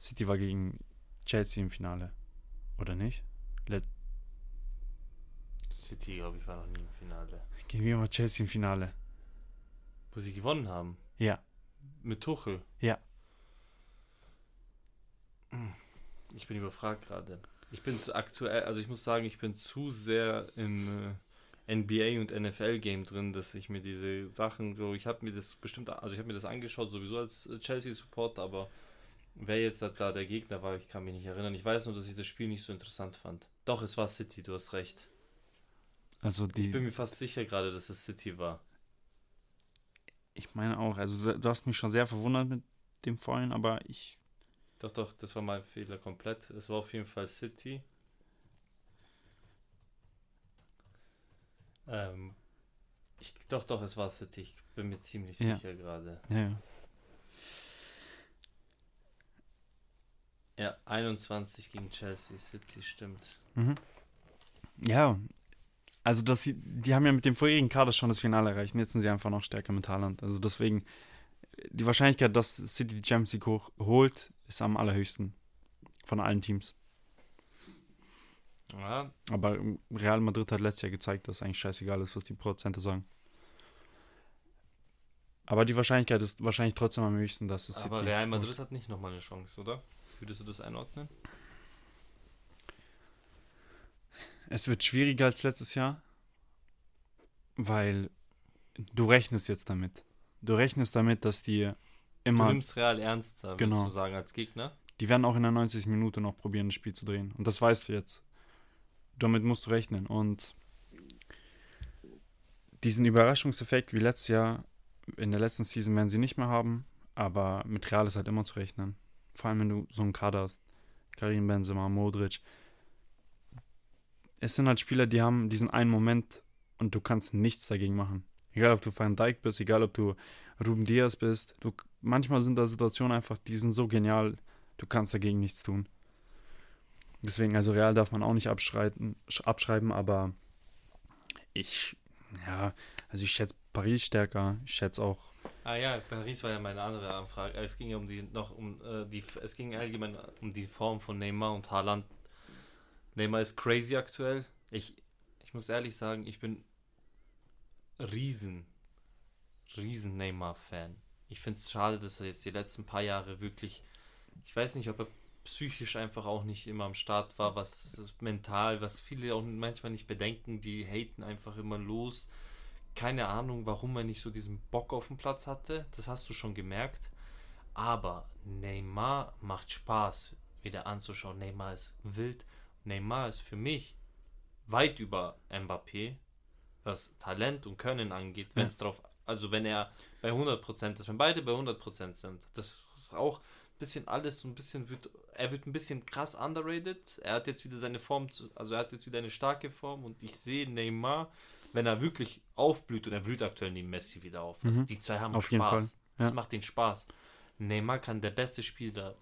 City war gegen Chelsea im Finale. Oder nicht? City, glaube ich, war noch nie im Finale. Gegen wen war Chelsea im Finale? Wo sie gewonnen haben. Ja. Mit Tuchel. Ja. Ich bin überfragt gerade. Ich bin zu aktuell, also ich muss sagen, ich bin zu sehr im äh, NBA und NFL-Game drin, dass ich mir diese Sachen so, ich habe mir das bestimmt, also ich habe mir das angeschaut, sowieso als äh, Chelsea-Supporter, aber wer jetzt da der Gegner war, ich kann mich nicht erinnern. Ich weiß nur, dass ich das Spiel nicht so interessant fand. Doch, es war City, du hast recht. Also Ich bin die. mir fast sicher gerade, dass es City war. Ich meine auch, also du, du hast mich schon sehr verwundert mit dem vorhin, aber ich. Doch, doch, das war mein Fehler komplett. Es war auf jeden Fall City. Ähm, ich, doch, doch, es war City. Ich bin mir ziemlich Ja. sicher gerade. Ja, ja. Ja, 21 gegen Chelsea City, stimmt. Mhm. Ja, also das, die haben ja mit dem vorherigen Kader schon das Finale erreicht. Jetzt sind sie einfach noch stärker mit Haaland. Also deswegen, die Wahrscheinlichkeit, dass City die Champions League hoch, holt, ist am allerhöchsten von allen Teams. Ja, Aber Real Madrid hat letztes Jahr gezeigt, dass eigentlich scheißegal ist, was die Prozente sagen. Aber die Wahrscheinlichkeit ist wahrscheinlich trotzdem am höchsten, dass es aber Real. Madrid hat nicht nochmal eine Chance, oder? Würdest du das einordnen? Es wird schwieriger als letztes Jahr, weil du rechnest jetzt damit. Du rechnest damit, dass die Du immer, nimmst Real ernster, würdest Genau. du sagen, als Gegner? die werden auch in der 90. Minute noch probieren, das Spiel zu drehen. Und das weißt du jetzt. Damit musst du rechnen. Und diesen Überraschungseffekt wie letztes Jahr, in der letzten Season werden sie nicht mehr haben, aber mit Real ist halt immer zu rechnen. Vor allem, wenn du so einen Kader hast. Karim Benzema, Modric. Es sind halt Spieler, die haben diesen einen Moment und du kannst nichts dagegen machen. Egal, ob du Van Dijk bist, egal, ob du Ruben Diaz bist. Du, manchmal sind da Situationen einfach, die sind so genial, du kannst dagegen nichts tun. Deswegen, also Real darf man auch nicht abschreiten, sch- abschreiben, aber ich, ja, also ich schätze Paris stärker. Ich schätze auch, Ah ja, Paris war ja meine andere Anfrage. Es ging ja um die noch um äh, die es ging allgemein um die Form von Neymar und Haaland. Neymar ist crazy aktuell. Ich ich muss ehrlich sagen, ich bin riesen riesen Neymar Fan. Ich finde es schade, dass er jetzt die letzten paar Jahre wirklich ich weiß nicht, ob er psychisch einfach auch nicht immer am Start war, was mental, was viele auch manchmal nicht bedenken, die haten einfach immer los keine Ahnung, warum er nicht so diesen Bock auf dem Platz hatte. Das hast du schon gemerkt. Aber Neymar macht Spaß, wieder anzuschauen. Neymar ist wild. Neymar ist für mich weit über Mbappé, was Talent und Können angeht, wenn es drauf, also wenn er bei 100% ist, wenn beide bei 100% sind. Das ist auch, bisschen alles so ein bisschen wird, er wird ein bisschen krass underrated. Er hat jetzt wieder seine Form, zu, also er hat jetzt wieder eine starke Form und ich sehe Neymar, wenn er wirklich aufblüht und er blüht aktuell neben Messi wieder auf. Also Mhm. die zwei haben Auf Spaß. jeden Fall, Das ja. macht den Spaß. Neymar kann der beste Spieler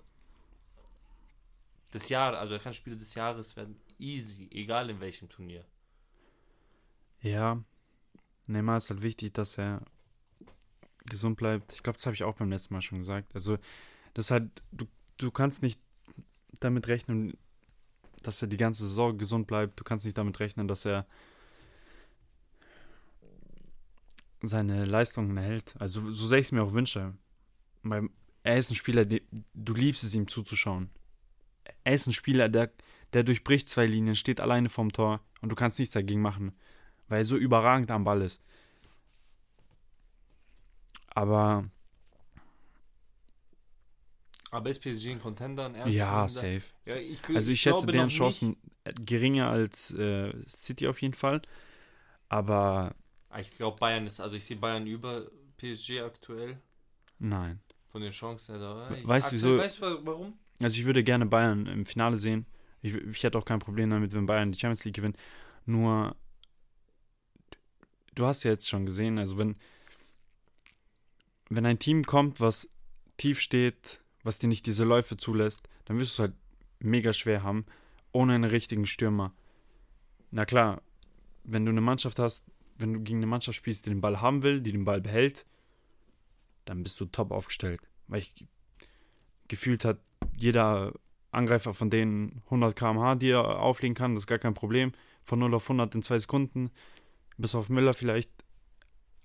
des Jahres, also er kann Spieler des Jahres werden. Easy, egal in welchem Turnier. Ja, Neymar ist halt wichtig, dass er gesund bleibt. Ich glaube, das habe ich auch beim letzten Mal schon gesagt. Also, das ist halt, du, du kannst nicht damit rechnen, dass er die ganze Saison gesund bleibt. Du kannst nicht damit rechnen, dass er seine Leistungen erhält. Also, so sehr ich es mir auch wünsche. Weil er ist ein Spieler, die, du liebst es ihm zuzuschauen. Er ist ein Spieler, der, der durchbricht zwei Linien, steht alleine vorm Tor und du kannst nichts dagegen machen weil er so überragend am Ball ist. Aber Aber ist PSG ein Contender? Ein ja, Contender? safe. Ja, ich, Also ich, schätze glaube deren Chancen äh, geringer als äh, City auf jeden Fall. Aber Nicht. Ah, Ich glaube, Bayern ist, also ich sehe Bayern über PSG aktuell. nein. Von den Chancen. her. Ich- Weißt du, wieso- Weißt du warum? Also ich würde gerne Bayern im Finale sehen. Ich, ich hätte auch kein Problem damit, wenn Bayern die Champions League gewinnt. Nur, du hast ja jetzt schon gesehen, also wenn, wenn ein Team kommt, was tief steht, was dir nicht diese Läufe zulässt, dann wirst du es halt mega schwer haben, ohne einen richtigen Stürmer. Na klar, wenn du eine Mannschaft hast, wenn du gegen eine Mannschaft spielst, die den Ball haben will, die den Ball behält, dann bist du top aufgestellt. Weil ich gefühlt hat jeder Angreifer von denen 100 km/h, die er auflegen kann, das ist gar kein Problem. Von 0 auf 100 in zwei Sekunden, bis auf Müller vielleicht.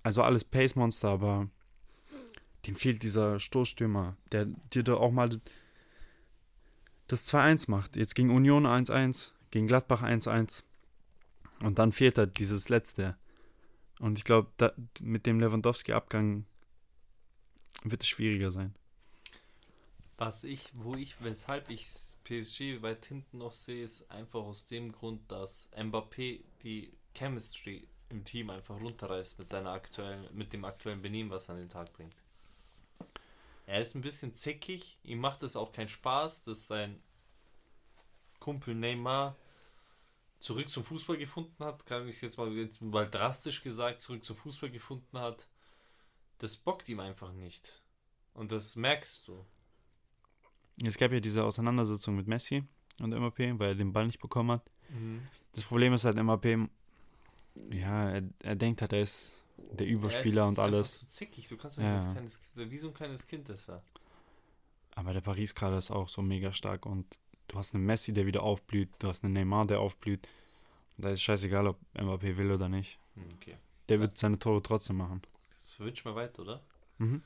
Also alles Pace-Monster, aber dem fehlt dieser Stoßstürmer, der dir da auch mal das 2-1 macht. Jetzt gegen Union 1-1, gegen Gladbach 1-1. Und dann fehlt halt dieses Letzte. Und ich glaube, mit dem Lewandowski-Abgang wird es schwieriger sein. Was ich, wo ich, weshalb ich PSG weit hinten noch sehe, ist einfach aus dem Grund, dass Mbappé die Chemistry im Team einfach runterreißt mit seiner aktuellen, mit dem aktuellen Benehmen, was er an den Tag bringt. Er ist ein bisschen zickig, ihm macht es auch keinen Spaß, dass sein Kumpel Neymar zurück zum Fußball gefunden hat, kann ich jetzt mal, jetzt mal drastisch gesagt, zurück zum Fußball gefunden hat. Das bockt ihm einfach nicht. Und das merkst du. Es gab ja diese Auseinandersetzung mit Messi und MAP, weil er den Ball nicht bekommen hat. Das Problem ist halt, MAP, ja, er, er denkt halt, er ist der Überspieler er ist und alles. Zu zickig. Du kannst doch Ja. nicht als kleines, wie so ein kleines Kind ist er. Aber der Paris gerade ist auch so mega stark und du hast einen Messi, der wieder aufblüht, du hast einen Neymar, der aufblüht. Und da ist scheißegal, ob MAP will oder nicht. Hm, Okay. Der wird seine Tore trotzdem machen. Switch mal weiter, oder? Mhm.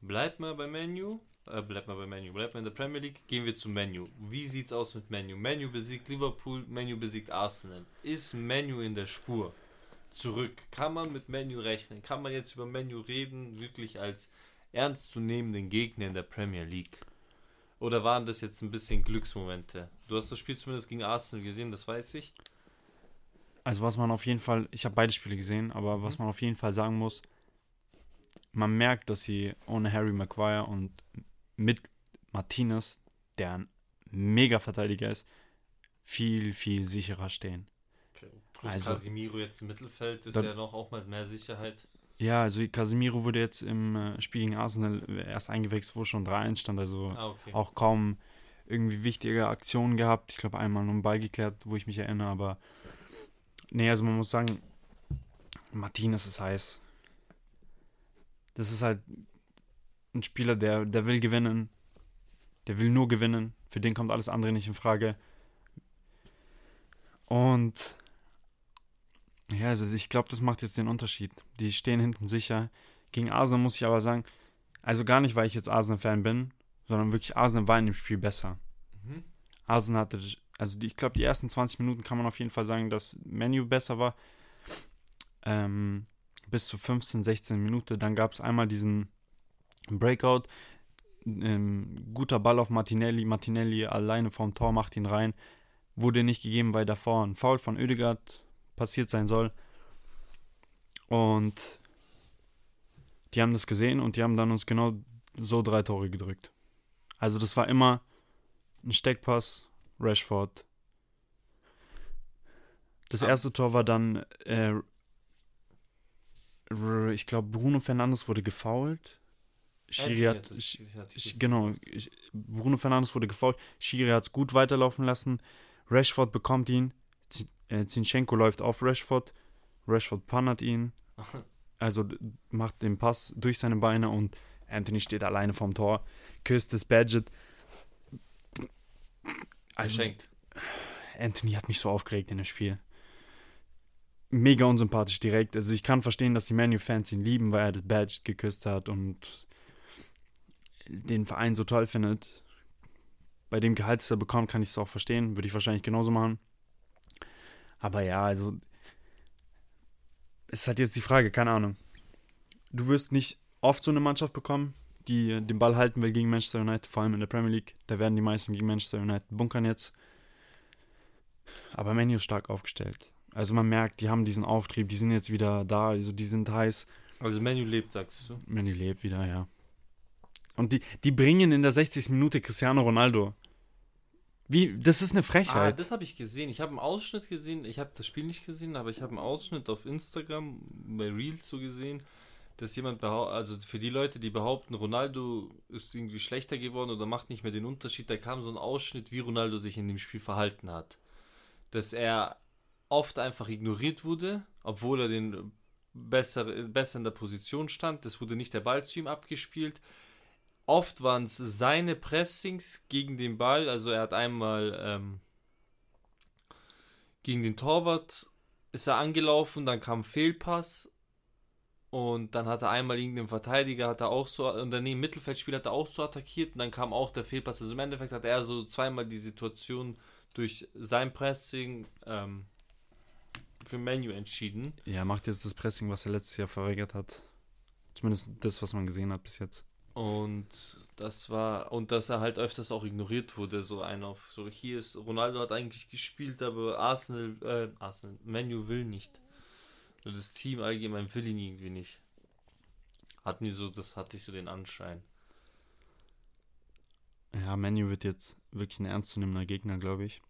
Bleibt mal bei Menu. Äh, bleibt mal bei Menu. Bleibt mal in der Premier League. Gehen wir zu Menu. Wie sieht's aus mit Menu? Menu besiegt Liverpool, Menu besiegt Arsenal. Ist Menu in der Spur? Zurück. Kann man mit Menu rechnen? Kann man jetzt über Menu reden, wirklich als ernstzunehmenden Gegner in der Premier League? Oder waren das jetzt ein bisschen Glücksmomente? Du hast das Spiel zumindest gegen Arsenal gesehen, das weiß ich. Also was man auf jeden Fall, ich habe beide Spiele gesehen, aber was man auf jeden Fall sagen muss, man merkt, dass sie ohne Harry Maguire und mit Martinez, der ein Mega-Verteidiger ist, viel, viel sicherer stehen. Plus Also- Casimiro jetzt im Mittelfeld ist Da- ja noch auch mal mehr Sicherheit. Ja, also Casemiro wurde jetzt im äh, Spiel gegen Arsenal erst eingewechselt, wo schon 3-1 stand, also Ah, okay. auch kaum irgendwie wichtige Aktionen gehabt. Ich glaube, einmal nur einen Ball geklärt, wo ich mich erinnere, aber nee, also man muss sagen, Martinez ist heiß. Das ist halt ein Spieler, der, der will gewinnen. Der will nur gewinnen. Für den kommt alles andere nicht in Frage. Und ja, also ich glaube, das macht jetzt den Unterschied. Die stehen hinten sicher. Gegen Arsenal muss ich aber sagen, also gar nicht, weil ich jetzt Arsenal-Fan bin, sondern wirklich Arsenal war in dem Spiel besser. Mhm. Arsenal hatte, also die, ich glaube, die ersten 20 Minuten kann man auf jeden Fall sagen, dass Menu besser war. Ähm, bis zu 15, 16 Minuten. Dann gab es einmal diesen Breakout. Ähm, guter Ball auf Martinelli. Martinelli alleine vorm Tor macht ihn rein. Wurde nicht gegeben, weil davor ein Foul von Oedegaard passiert sein soll. Und die haben das gesehen und die haben dann uns genau so drei Tore gedrückt. Also das war immer ein Steckpass, Rashford. Das Ah. erste Tor war dann, äh, ich glaube, Bruno Fernandes wurde gefoult. Schiri hat, Sch- Sch- genau, Bruno Fernandes wurde gefoult. Schiri hat es gut weiterlaufen lassen. Rashford bekommt ihn. Äh, Zinchenko läuft auf Rashford. Rashford pannert ihn. <laughs> Also macht den Pass durch seine Beine und Anthony steht alleine vorm Tor, küsst das Badget. Also Geschenkt. Anthony hat mich so aufgeregt in dem Spiel. Mega unsympathisch direkt. Also ich kann verstehen, dass die Manu-Fans ihn lieben, weil er das Badge geküsst hat und den Verein so toll findet. Bei dem Gehalt, das er bekommt, kann ich es auch verstehen. Würde ich wahrscheinlich genauso machen. Aber ja, also es hat jetzt die Frage, keine Ahnung. Du wirst nicht oft so eine Mannschaft bekommen, die den Ball halten will gegen Manchester United, vor allem in der Premier League. Da werden die meisten gegen Manchester United bunkern jetzt. Aber Manu ist stark aufgestellt. Also man merkt, die haben diesen Auftrieb, die sind jetzt wieder da, also die sind heiß. Also Menu lebt, sagst du. Manu lebt wieder, ja. Und die, die bringen in der 60. Minute Cristiano Ronaldo. Wie, das ist eine Ah, Frechheit. das habe ich gesehen. Ich habe einen Ausschnitt gesehen. Ich habe das Spiel nicht gesehen, aber ich habe einen Ausschnitt auf Instagram bei Reels so gesehen, dass jemand behauptet, also für die Leute, die behaupten, Ronaldo ist irgendwie schlechter geworden oder macht nicht mehr den Unterschied, da kam so ein Ausschnitt, wie Ronaldo sich in dem Spiel verhalten hat. Dass er oft einfach ignoriert wurde, obwohl er den besser, besser in der Position stand. Das wurde nicht der Ball zu ihm abgespielt. Oft waren es seine Pressings gegen den Ball. Also er hat einmal ähm, gegen den Torwart ist er angelaufen, dann kam Fehlpass und dann hat er einmal irgendeinen Verteidiger, hat er auch so, und dann im Mittelfeldspiel hat er auch so attackiert und dann kam auch der Fehlpass. Also im Endeffekt hat er so zweimal die Situation durch sein Pressing ähm, für Menu entschieden. Ja, macht jetzt das Pressing, was er letztes Jahr verweigert hat. Zumindest das, was man gesehen hat bis jetzt. Und das war, und dass er halt öfters auch ignoriert wurde, so ein auf, so hier ist, Ronaldo hat eigentlich gespielt, aber Arsenal, äh, Arsenal, Menu will nicht. Nur das Team allgemein will ihn irgendwie nicht. Hat mir so, das hatte ich so den Anschein. Ja, Manu wird jetzt wirklich ein ernstzunehmender Gegner, glaube ich.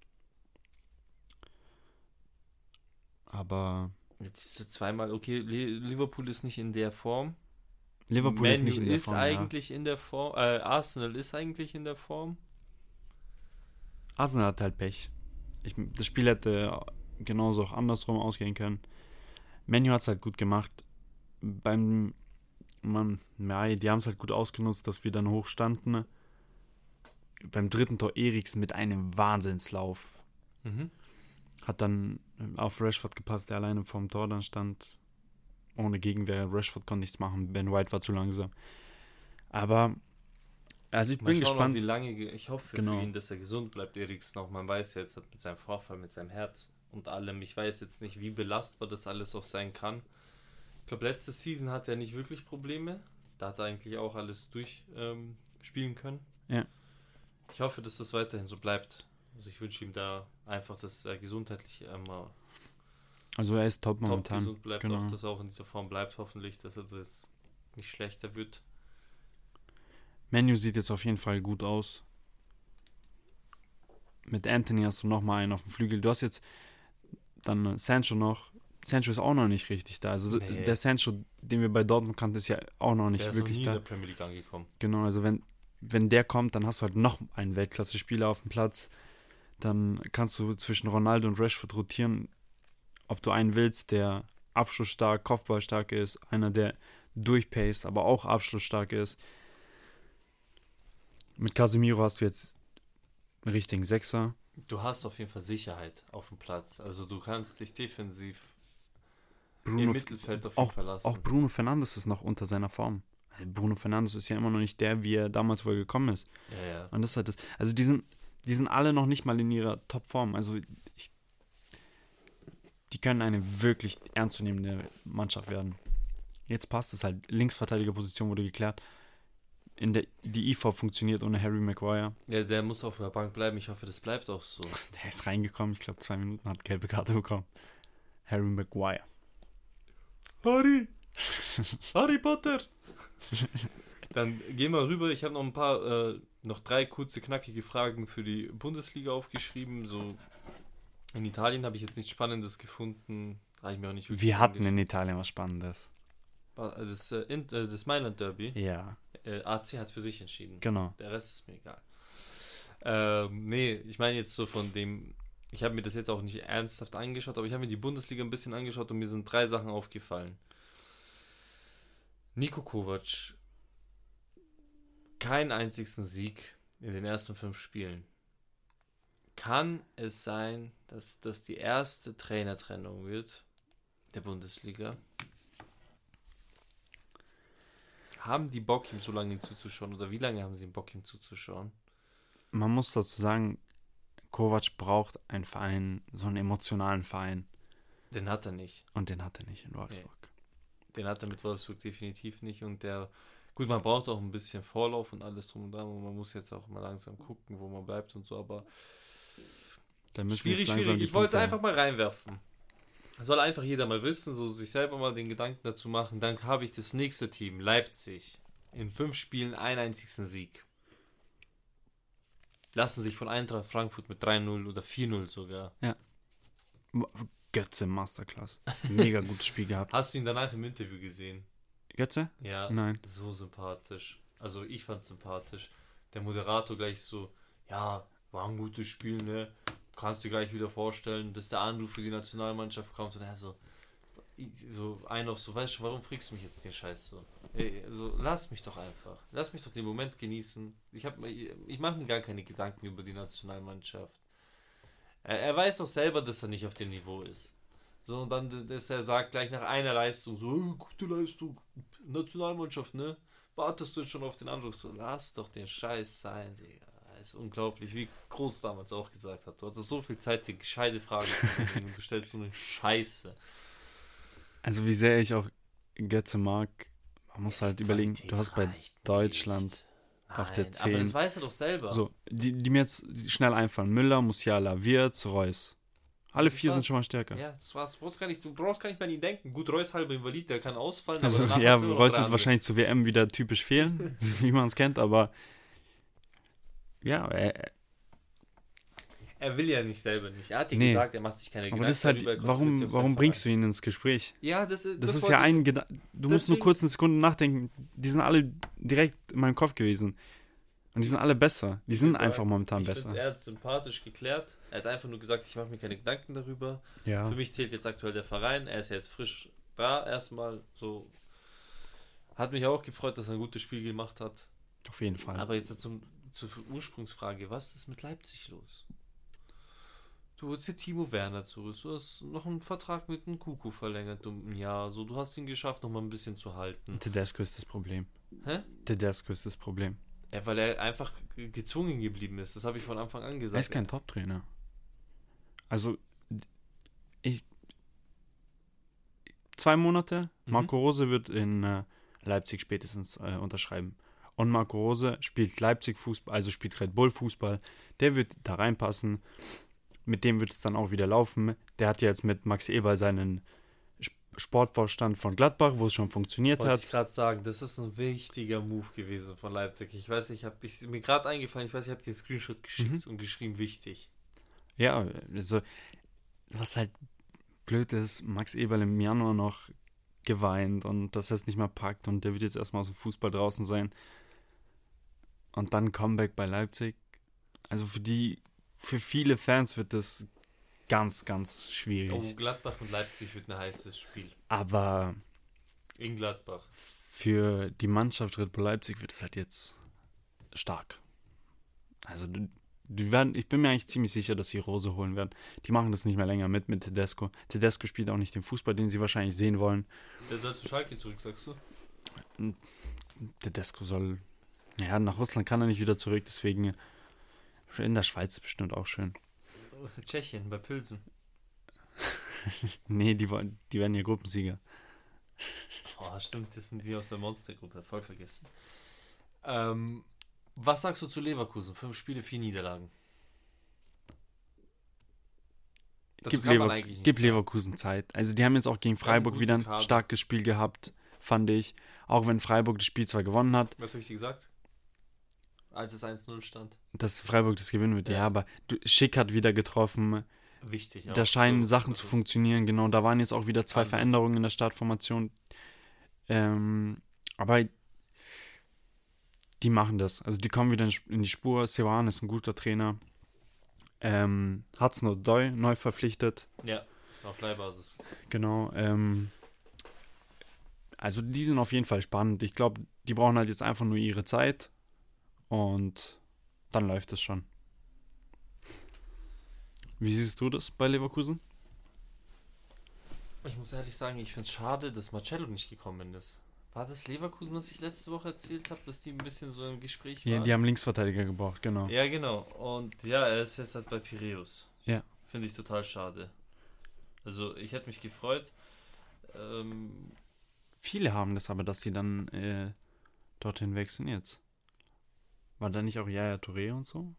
Aber Jetzt ist zweimal, okay, Liverpool ist nicht in der Form. Liverpool ist Manu nicht in der ist Form. Ja. eigentlich in der Form, äh, Arsenal ist eigentlich in der Form. Arsenal hat halt Pech. Ich, das Spiel hätte genauso auch andersrum ausgehen können. Menu hat es halt gut gemacht. Beim, man, ja, die haben es halt gut ausgenutzt, dass wir dann hoch standen. Beim dritten Tor Eriksen mit einem Wahnsinnslauf. Mhm. Hat dann auf Rashford gepasst, der alleine vorm Tor dann stand. Ohne Gegenwehr. Rashford konnte nichts machen. Ben White war zu langsam. Aber, also ich Mal bin gespannt. Noch, wie lange, ge- ich hoffe Genau. für ihn, dass er gesund bleibt, Eriksen auch. Man weiß jetzt hat mit seinem Vorfall, mit seinem Herz und allem, ich weiß jetzt nicht, wie belastbar das alles auch sein kann. Ich glaube, letzte Season hat er nicht wirklich Probleme. Da hat er eigentlich auch alles durchspielen ähm, können. Ja. Ich hoffe, dass das weiterhin so bleibt. Also ich wünsche ihm da einfach, dass er gesundheitlich immer Also er ist top top momentan. gesund bleibt, genau. auch, dass er auch in dieser Form bleibt, hoffentlich, dass er das nicht schlechter wird. Menu sieht jetzt auf jeden Fall gut aus. Mit Anthony hast du noch mal einen auf dem Flügel. Du hast jetzt dann äh, Sancho noch. Sancho ist auch noch nicht richtig da. Also Nee. der Sancho, den wir bei Dortmund kannten, ist ja auch noch nicht Der ist noch wirklich nie in da. der Premier League angekommen. Genau, also wenn, wenn der kommt, dann hast du halt noch einen Weltklasse-Spieler auf dem Platz. Dann kannst du zwischen Ronaldo und Rashford rotieren, ob du einen willst, der abschlussstark, Kopfballstark ist, einer, der durchpaced, aber auch abschlussstark ist. Mit Casemiro hast du jetzt einen richtigen Sechser. Du hast auf jeden Fall Sicherheit auf dem Platz. Also du kannst dich defensiv im Bruno, Mittelfeld auf jeden auch, Fall lassen. auch Bruno Fernandes ist noch unter seiner Form. Bruno Fernandes ist ja immer noch nicht der, wie er damals wohl gekommen ist. ja, ja. Und das halt das. Also die sind, die sind alle noch nicht mal in ihrer Topform. Also ich, die können eine wirklich ernstzunehmende Mannschaft werden. Jetzt passt es halt. Linksverteidigerposition wurde geklärt. In der, die IV funktioniert ohne Harry Maguire. ja, der muss auf der Bank bleiben. Ich hoffe, das bleibt auch so. Der ist reingekommen, ich glaube zwei Minuten, hat gelbe Karte bekommen. Harry Maguire. Harry! <laughs> Harry Potter! <laughs> Dann gehen wir rüber. Ich habe noch ein paar äh, noch drei kurze, knackige Fragen für die Bundesliga aufgeschrieben. So in Italien habe ich jetzt nichts Spannendes gefunden. Habe ich mir auch nicht Wir hatten in Italien was Spannendes. Das, äh, in, äh, das Mailand Derby. Ja. Äh, AC hat für sich entschieden. Genau. Der Rest ist mir egal. Ähm, nee, ich meine jetzt so von dem. Ich habe mir das jetzt auch nicht ernsthaft angeschaut, aber ich habe mir die Bundesliga ein bisschen angeschaut und mir sind drei Sachen aufgefallen. Nico Kovac, keinen einzigen Sieg in den ersten fünf Spielen. Kann es sein, dass das die erste Trainertrennung wird der Bundesliga? Haben die Bock, ihm so lange zuzuschauen? Oder wie lange haben sie Bock, ihm zuzuschauen? Man muss dazu sagen, Kovac braucht einen Verein, so einen emotionalen Verein. Den hat er nicht. Und den hat er nicht in Wolfsburg. Nee. Den hat er mit Wolfsburg definitiv nicht. Und der, gut, man braucht auch ein bisschen Vorlauf und alles drum und dran. Und man muss jetzt auch mal langsam gucken, wo man bleibt und so. Aber schwierig, schwierig. Ich wollte es einfach mal reinwerfen. Soll einfach jeder mal wissen, so sich selber mal den Gedanken dazu machen. Dann habe ich das nächste Team, Leipzig. In fünf Spielen einen einzigen Sieg. Lassen sich von Eintracht Frankfurt mit 3-0 oder 4-0 sogar. Ja. Götze Masterclass. Mega <laughs> gutes Spiel gehabt. Hast du ihn danach im Interview gesehen? Götze? Ja. Nein. So sympathisch. Also ich fand sympathisch. Der Moderator gleich so, ja, war ein gutes Spiel, ne? Kannst du gleich wieder vorstellen, dass der Anruf für die Nationalmannschaft kommt und er so, so ein auf so, weißt du, warum frickst du mich jetzt den Scheiß so? Ey, so, lass mich doch einfach. Lass mich doch den Moment genießen. Ich, hab, ich, ich mache mir gar keine Gedanken über die Nationalmannschaft. Er, er, weiß doch selber, dass er nicht auf dem Niveau ist. So, und dann, dass er sagt gleich nach einer Leistung, so, oh, gute Leistung, Nationalmannschaft, ne? Wartest du jetzt schon auf den Anruf? So, lass doch den Scheiß sein, Digga ist unglaublich, wie Groß damals auch gesagt hat. Du hattest so viel Zeit, dir gescheite Fragen zu stellen und du stellst so eine Scheiße. Also wie sehr ich auch Götze mag, man muss halt überlegen, du hast bei Deutschland Nein, auf der 10. Aber das weiß er doch selber. So, die, die mir jetzt schnell einfallen. Müller, Musiala, Wirtz, Reus. Alle vier sind schon mal stärker. Ja, das war's. Du brauchst gar nicht, du brauchst gar nicht mehr an ihn denken. Gut, Reus halber Invalid, der kann ausfallen. Also, ja, Reus wird wahrscheinlich zur WM wieder typisch fehlen, <laughs> wie man es kennt, aber ja, er, er will ja nicht selber nicht. Er hat dir nee. gesagt, er macht sich keine Gedanken. Aber das ist halt, darüber, warum, warum bringst du ihn ins Gespräch? Ja, das, das, das ist ja ein Gedanke. Du musst nur kurz eine Sekunde nachdenken. Die sind alle direkt in meinem Kopf gewesen. Und die sind alle besser. Die sind einfach momentan besser. Find, er hat sympathisch geklärt. Er hat einfach nur gesagt, ich mache mir keine Gedanken darüber. Ja. Für mich zählt jetzt aktuell der Verein. Er ist ja jetzt frisch da erstmal. So. Hat mich auch gefreut, dass er ein gutes Spiel gemacht hat. Auf jeden Fall. Aber jetzt zum zur Ursprungsfrage, was ist mit Leipzig los? Du holst dir Timo Werner zurück. Du hast noch einen Vertrag mit dem Kuku verlängert um ein Jahr. So, du hast ihn geschafft, noch mal ein bisschen zu halten. Tedesco ist das Problem. Hä? Tedesco ist das Problem. Ja, weil er einfach gezwungen geblieben ist. Das habe ich von Anfang an gesagt. Er ist kein Top-Trainer. Also, ich. Zwei Monate. Mhm. Marco Rose wird in äh, Leipzig spätestens äh, unterschreiben und Marco Rose spielt Leipzig Fußball, also spielt Red Bull Fußball. Der wird da reinpassen. Mit dem wird es dann auch wieder laufen. Der hat jetzt mit Max Eber seinen Sportvorstand von Gladbach, wo es schon funktioniert Wollte hat. Ich gerade sagen, das ist ein wichtiger Move gewesen von Leipzig. Ich weiß, ich habe mir gerade eingefallen, ich weiß, ich habe dir einen Screenshot geschickt mhm. und geschrieben, wichtig. Ja, also was halt blöd ist, Max Eberl im Januar noch geweint und dass er es nicht mehr packt und der wird jetzt erstmal aus dem Fußball draußen sein und dann Comeback bei Leipzig. Also für die, für viele Fans wird das ganz, ganz schwierig. Oh, Gladbach und Leipzig wird ein heißes Spiel. Aber in Gladbach. Für die Mannschaft Red Bull Leipzig wird es halt jetzt stark. Also die werden, ich bin mir eigentlich ziemlich sicher, dass sie Rose holen werden. Die machen das nicht mehr länger mit mit Tedesco. Tedesco spielt auch nicht den Fußball, den sie wahrscheinlich sehen wollen. Der soll zu Schalke zurück, sagst du? Tedesco soll ja, nach Russland kann er nicht wieder zurück, deswegen in der Schweiz bestimmt auch schön. <laughs> Tschechien, bei Pilsen. <laughs> nee, die, die werden ja Gruppensieger. Oh, stimmt, das sind die aus der Monstergruppe, voll vergessen. Ähm, was sagst du zu Leverkusen? Fünf Spiele, vier Niederlagen. gib, Lever gib Leverkusen Zeit. Also die haben jetzt auch gegen Freiburg wieder ein Kader. starkes Spiel gehabt, fand ich. Auch wenn Freiburg das Spiel zwar gewonnen hat. Was habe ich dir gesagt? Als es 1-0 stand. dass Freiburg das gewinnen wird. Ja, Ja. aber Schick hat wieder getroffen. Wichtig. da auch scheinen so, Sachen zu funktionieren. Genau, da waren jetzt auch wieder zwei Anders. Veränderungen in der Startformation. Ähm, aber die machen das. Also die kommen wieder in die Spur. Sewan ist ein guter Trainer. Ähm, Hat's nur Doi neu verpflichtet. Ja, auf Leihbasis. Genau. Ähm, also die sind auf jeden Fall spannend. Ich glaube, die brauchen halt jetzt einfach nur ihre Zeit und dann läuft es schon. Wie siehst du das bei Leverkusen? Ich muss ehrlich sagen, ich finde es schade, dass Marcello nicht gekommen ist. War das Leverkusen, was ich letzte Woche erzählt habe, dass die ein bisschen so im Gespräch Ja, waren? die haben Linksverteidiger gebraucht, genau. Ja, genau. Und ja, er ist jetzt halt bei Piräus. Ja. Finde ich total schade. Also, ich hätte mich gefreut. Ähm, Viele haben das aber, dass sie dann äh, dorthin wechseln jetzt. War da nicht auch Yaya Touré und so?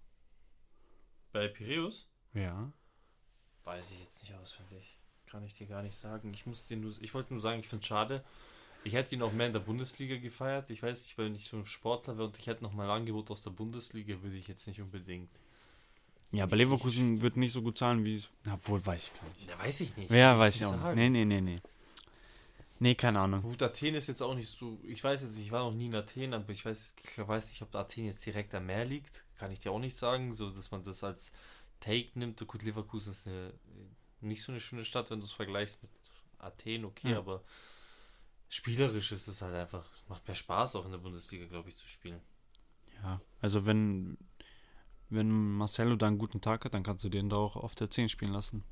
bei Piräus? Ja. Weiß ich jetzt nicht auswendig. Kann ich dir gar nicht sagen. Ich muss dir nur, ich wollte nur sagen, ich finde es schade. Ich hätte ihn auch mehr in der Bundesliga gefeiert. Ich weiß nicht, weil ich so ein Sportler wäre und ich hätte noch mal ein Angebot aus der Bundesliga, würde ich jetzt nicht unbedingt. Ja, aber Leverkusen wird nicht so gut zahlen, wie es. Obwohl, weiß ich gar nicht. Da weiß ich nicht. Ja, weiß nicht ich auch nicht. sagen. Nee, nee, nee, nee. Nee, keine Ahnung. Gut, Athen ist jetzt auch nicht so. Ich weiß jetzt nicht, ich war noch nie in Athen, aber ich weiß, ich weiß nicht, ob Athen jetzt direkt am Meer liegt. Kann ich dir auch nicht sagen, so dass man das als Take nimmt. So gut, Leverkusen ist eine, nicht so eine schöne Stadt, wenn du es vergleichst mit Athen, okay, Ja. aber spielerisch ist es halt einfach, es macht mehr Spaß auch in der Bundesliga, glaube ich, zu spielen. Ja, also wenn, wenn Marcelo da einen guten Tag hat, dann kannst du den da auch auf der 10 spielen lassen.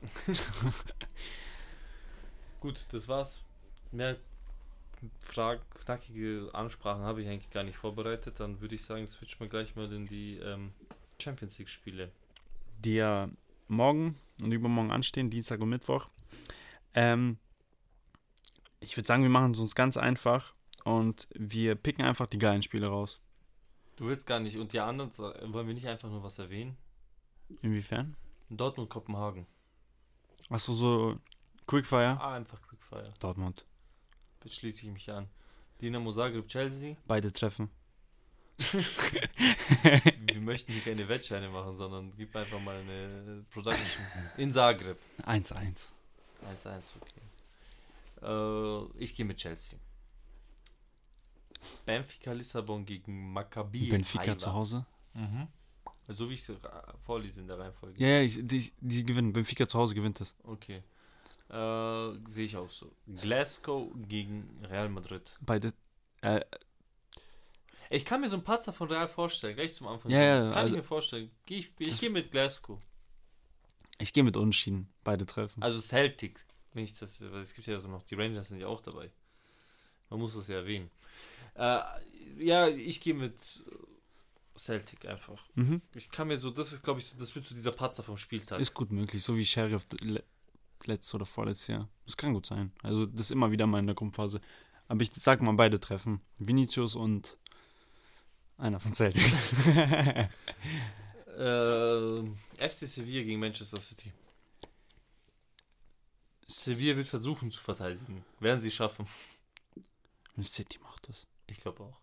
<laughs> <laughs> Gut, das war's. Mehr Fragen, knackige Ansprachen habe ich eigentlich gar nicht vorbereitet. Dann würde ich sagen, switchen wir gleich mal in die ähm, Champions League-Spiele. Die ja morgen und übermorgen anstehen, Dienstag und Mittwoch. Ähm, ich würde sagen, wir machen es uns ganz einfach und wir picken einfach die geilen Spiele raus. Du willst gar nicht. Und die anderen, wollen wir nicht einfach nur was erwähnen? Inwiefern? Dortmund, Kopenhagen. Achso, so Quickfire? Ah, einfach Quickfire. Dortmund. Jetzt schließe ich mich an. Dynamo Zagreb, Chelsea. Beide treffen. <laughs> wir möchten hier keine Wettscheine machen, sondern gib einfach mal eine Production. In Zagreb. 1-1. 1-1, okay. Äh, ich gehe mit Chelsea. Benfica Lissabon gegen Maccabi. Benfica Haifa. zu Hause? Mhm. So wie ich es vorlese in der Reihenfolge. Ja, ja, ich, die, die gewinnen. Benfica zu Hause gewinnt das. Okay. Äh, Sehe ich auch so. Glasgow gegen Real Madrid. Beide. Äh, Ich kann mir so einen Patzer von Real vorstellen, gleich zum Anfang. Ja, ja, kann also- ich mir vorstellen. Geh ich ich gehe mit Glasgow. ich gehe mit Unschieden. Beide treffen. Also Celtic. Nicht das, weil es gibt ja so noch, die Rangers sind ja auch dabei. Man muss das ja erwähnen. Äh, ja, ich gehe mit Celtic einfach. Mhm. Ich kann mir so, das ist glaube ich, so, das wird so dieser Patzer vom Spieltag. Ist gut möglich, so wie Sheriff letztes oder vorletztes Jahr. Das kann gut sein. Also das ist immer wieder mal in der Gruppenphase. Aber ich sag mal beide treffen. Vinicius und einer von Celtic. <laughs> äh, FC Sevilla gegen Manchester City. Sevilla wird versuchen zu verteidigen. Werden sie schaffen. City macht das. Ich glaube auch.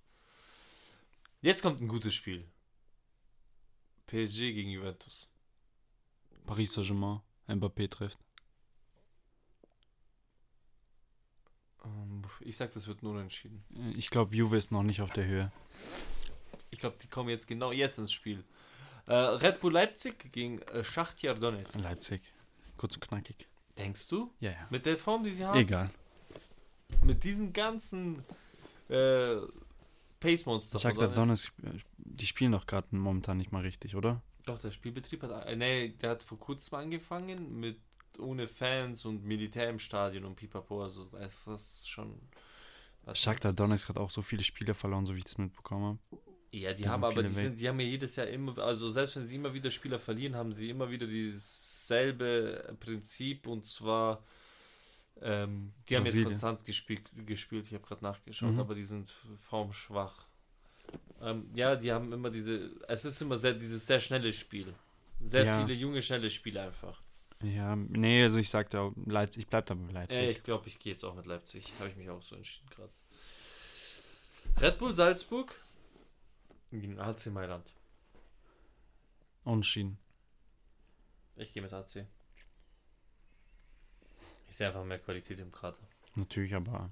Jetzt kommt ein gutes Spiel. PSG gegen Juventus. Paris Saint-Germain. Mbappé trifft. Ich sag, das wird nur unentschieden. Äh, Ich glaube, Juve ist noch nicht auf der Höhe. Ich glaube, die kommen jetzt genau jetzt ins Spiel. Äh, Red Bull Leipzig gegen äh, Schachtjar Donetsk. Leipzig. Kurz und knackig. Denkst du? Ja, ja. Mit der Form, die sie haben? Egal. Mit diesen ganzen äh, Pace Monster. Der Donetsk. Donetsk, die spielen doch gerade momentan nicht mal richtig, oder? Doch, der Spielbetrieb hat. Äh, nee, der hat vor kurzem angefangen mit ohne Fans und Militär im Stadion und Pipapo. Also da ist das schon. Shakhtar Donetsk hat auch so viele Spiele verloren, so wie ich das mitbekommen habe. Ja, die Da haben aber, die, sind, die haben ja jedes Jahr immer, also selbst wenn sie immer wieder Spieler verlieren, haben sie immer wieder dieselbe Prinzip und zwar, ähm, die haben jetzt Brasilien. konstant gespielt, gespielt ich habe gerade nachgeschaut, Mhm. aber die sind formschwach. Ähm, ja, die haben immer diese, es ist immer sehr, dieses sehr schnelle Spiel. Sehr Ja. viele junge, schnelle Spiele einfach. Ja, nee, also ich sag da, Leipzig, ich bleib da bei Leipzig. Äh, ich glaube, ich gehe jetzt auch mit Leipzig. Habe ich mich auch so entschieden gerade. Red Bull Salzburg. Gegen AC Mailand. Unentschieden. Ich gehe mit AC. Ich sehe einfach mehr Qualität im Kader. Natürlich, aber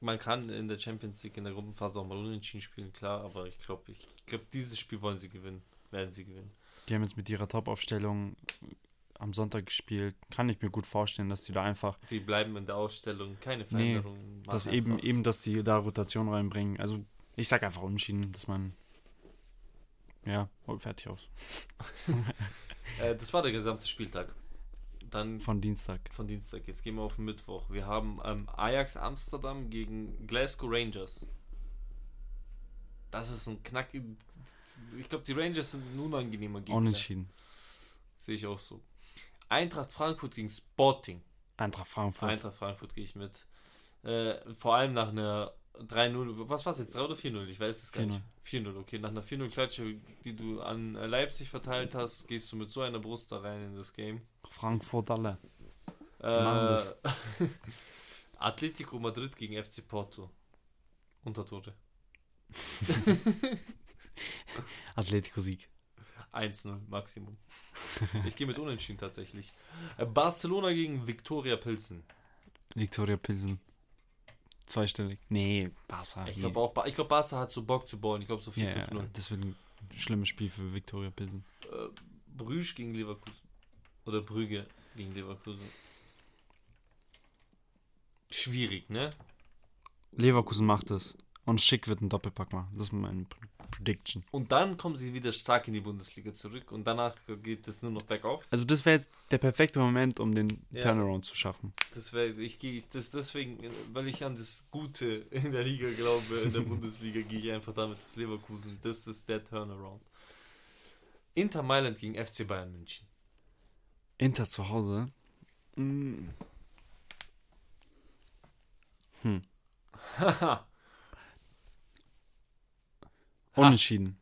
Man kann in der Champions League in der Gruppenphase auch mal unentschieden spielen, klar, aber ich glaube, ich glaube, dieses Spiel wollen sie gewinnen. Werden sie gewinnen. die haben jetzt mit ihrer Top-Aufstellung am Sonntag gespielt. Kann ich mir gut vorstellen, dass die da einfach, Die bleiben in der Ausstellung, keine Nee, Veränderungen. dass machen eben, eben, dass die da Rotation reinbringen. Also ich sag einfach unentschieden, dass man ja, oh, fertig aus. <laughs> Äh, das war der gesamte Spieltag. Dann Von Dienstag. von Dienstag. Jetzt gehen wir auf den Mittwoch. Wir haben ähm, Ajax Amsterdam gegen Glasgow Rangers. Das ist ein knack. Ich glaube, die Rangers sind ein unangenehmer Gegner. Unentschieden. Sehe ich auch so. Eintracht Frankfurt gegen Sporting. Eintracht Frankfurt. Eintracht Frankfurt gehe ich mit. Äh, vor allem nach einer 3-0. Was war es jetzt? 3 oder 4-0? Ich weiß es gar nicht. 4-0, okay. Nach einer 4-0-Klatsche, die du an äh, Leipzig verteilt hast, gehst du mit so einer Brust da rein in das Game. Frankfurt alle. Äh, machen das. <laughs> Atletico Madrid gegen FC Porto. Untertore. <laughs> Atletico-Sieg. 1-0 Maximum. Ich gehe mit Unentschieden tatsächlich. Äh, Barcelona gegen Viktoria Pilsen. Viktoria Pilsen. Zweistellig. Nee, Barca. Ich glaube auch, ich glaube Barca hat so Bock zu bauen. Ich glaube so 4-5-0. Ja, ja, das wird ein schlimmes Spiel für Viktoria Pilsen. äh, Brüsch gegen Leverkusen. Oder Brügge gegen Leverkusen. Schwierig, ne? Leverkusen macht es. Und Schick wird einen Doppelpack machen. Das ist meine Pr- Prediction. Und dann kommen sie wieder stark in die Bundesliga zurück und danach geht es nur noch bergauf. Also das wäre jetzt der perfekte Moment, um den Ja. Turnaround zu schaffen. Das wäre, ich gehe, das deswegen, weil ich an das Gute in der Liga glaube, in der <laughs> Bundesliga gehe ich einfach damit das Leverkusen. Das ist der Turnaround. Inter Mailand gegen FC Bayern München. Inter zu Hause. Mm. Hm. Haha. <laughs> <laughs> Unentschieden.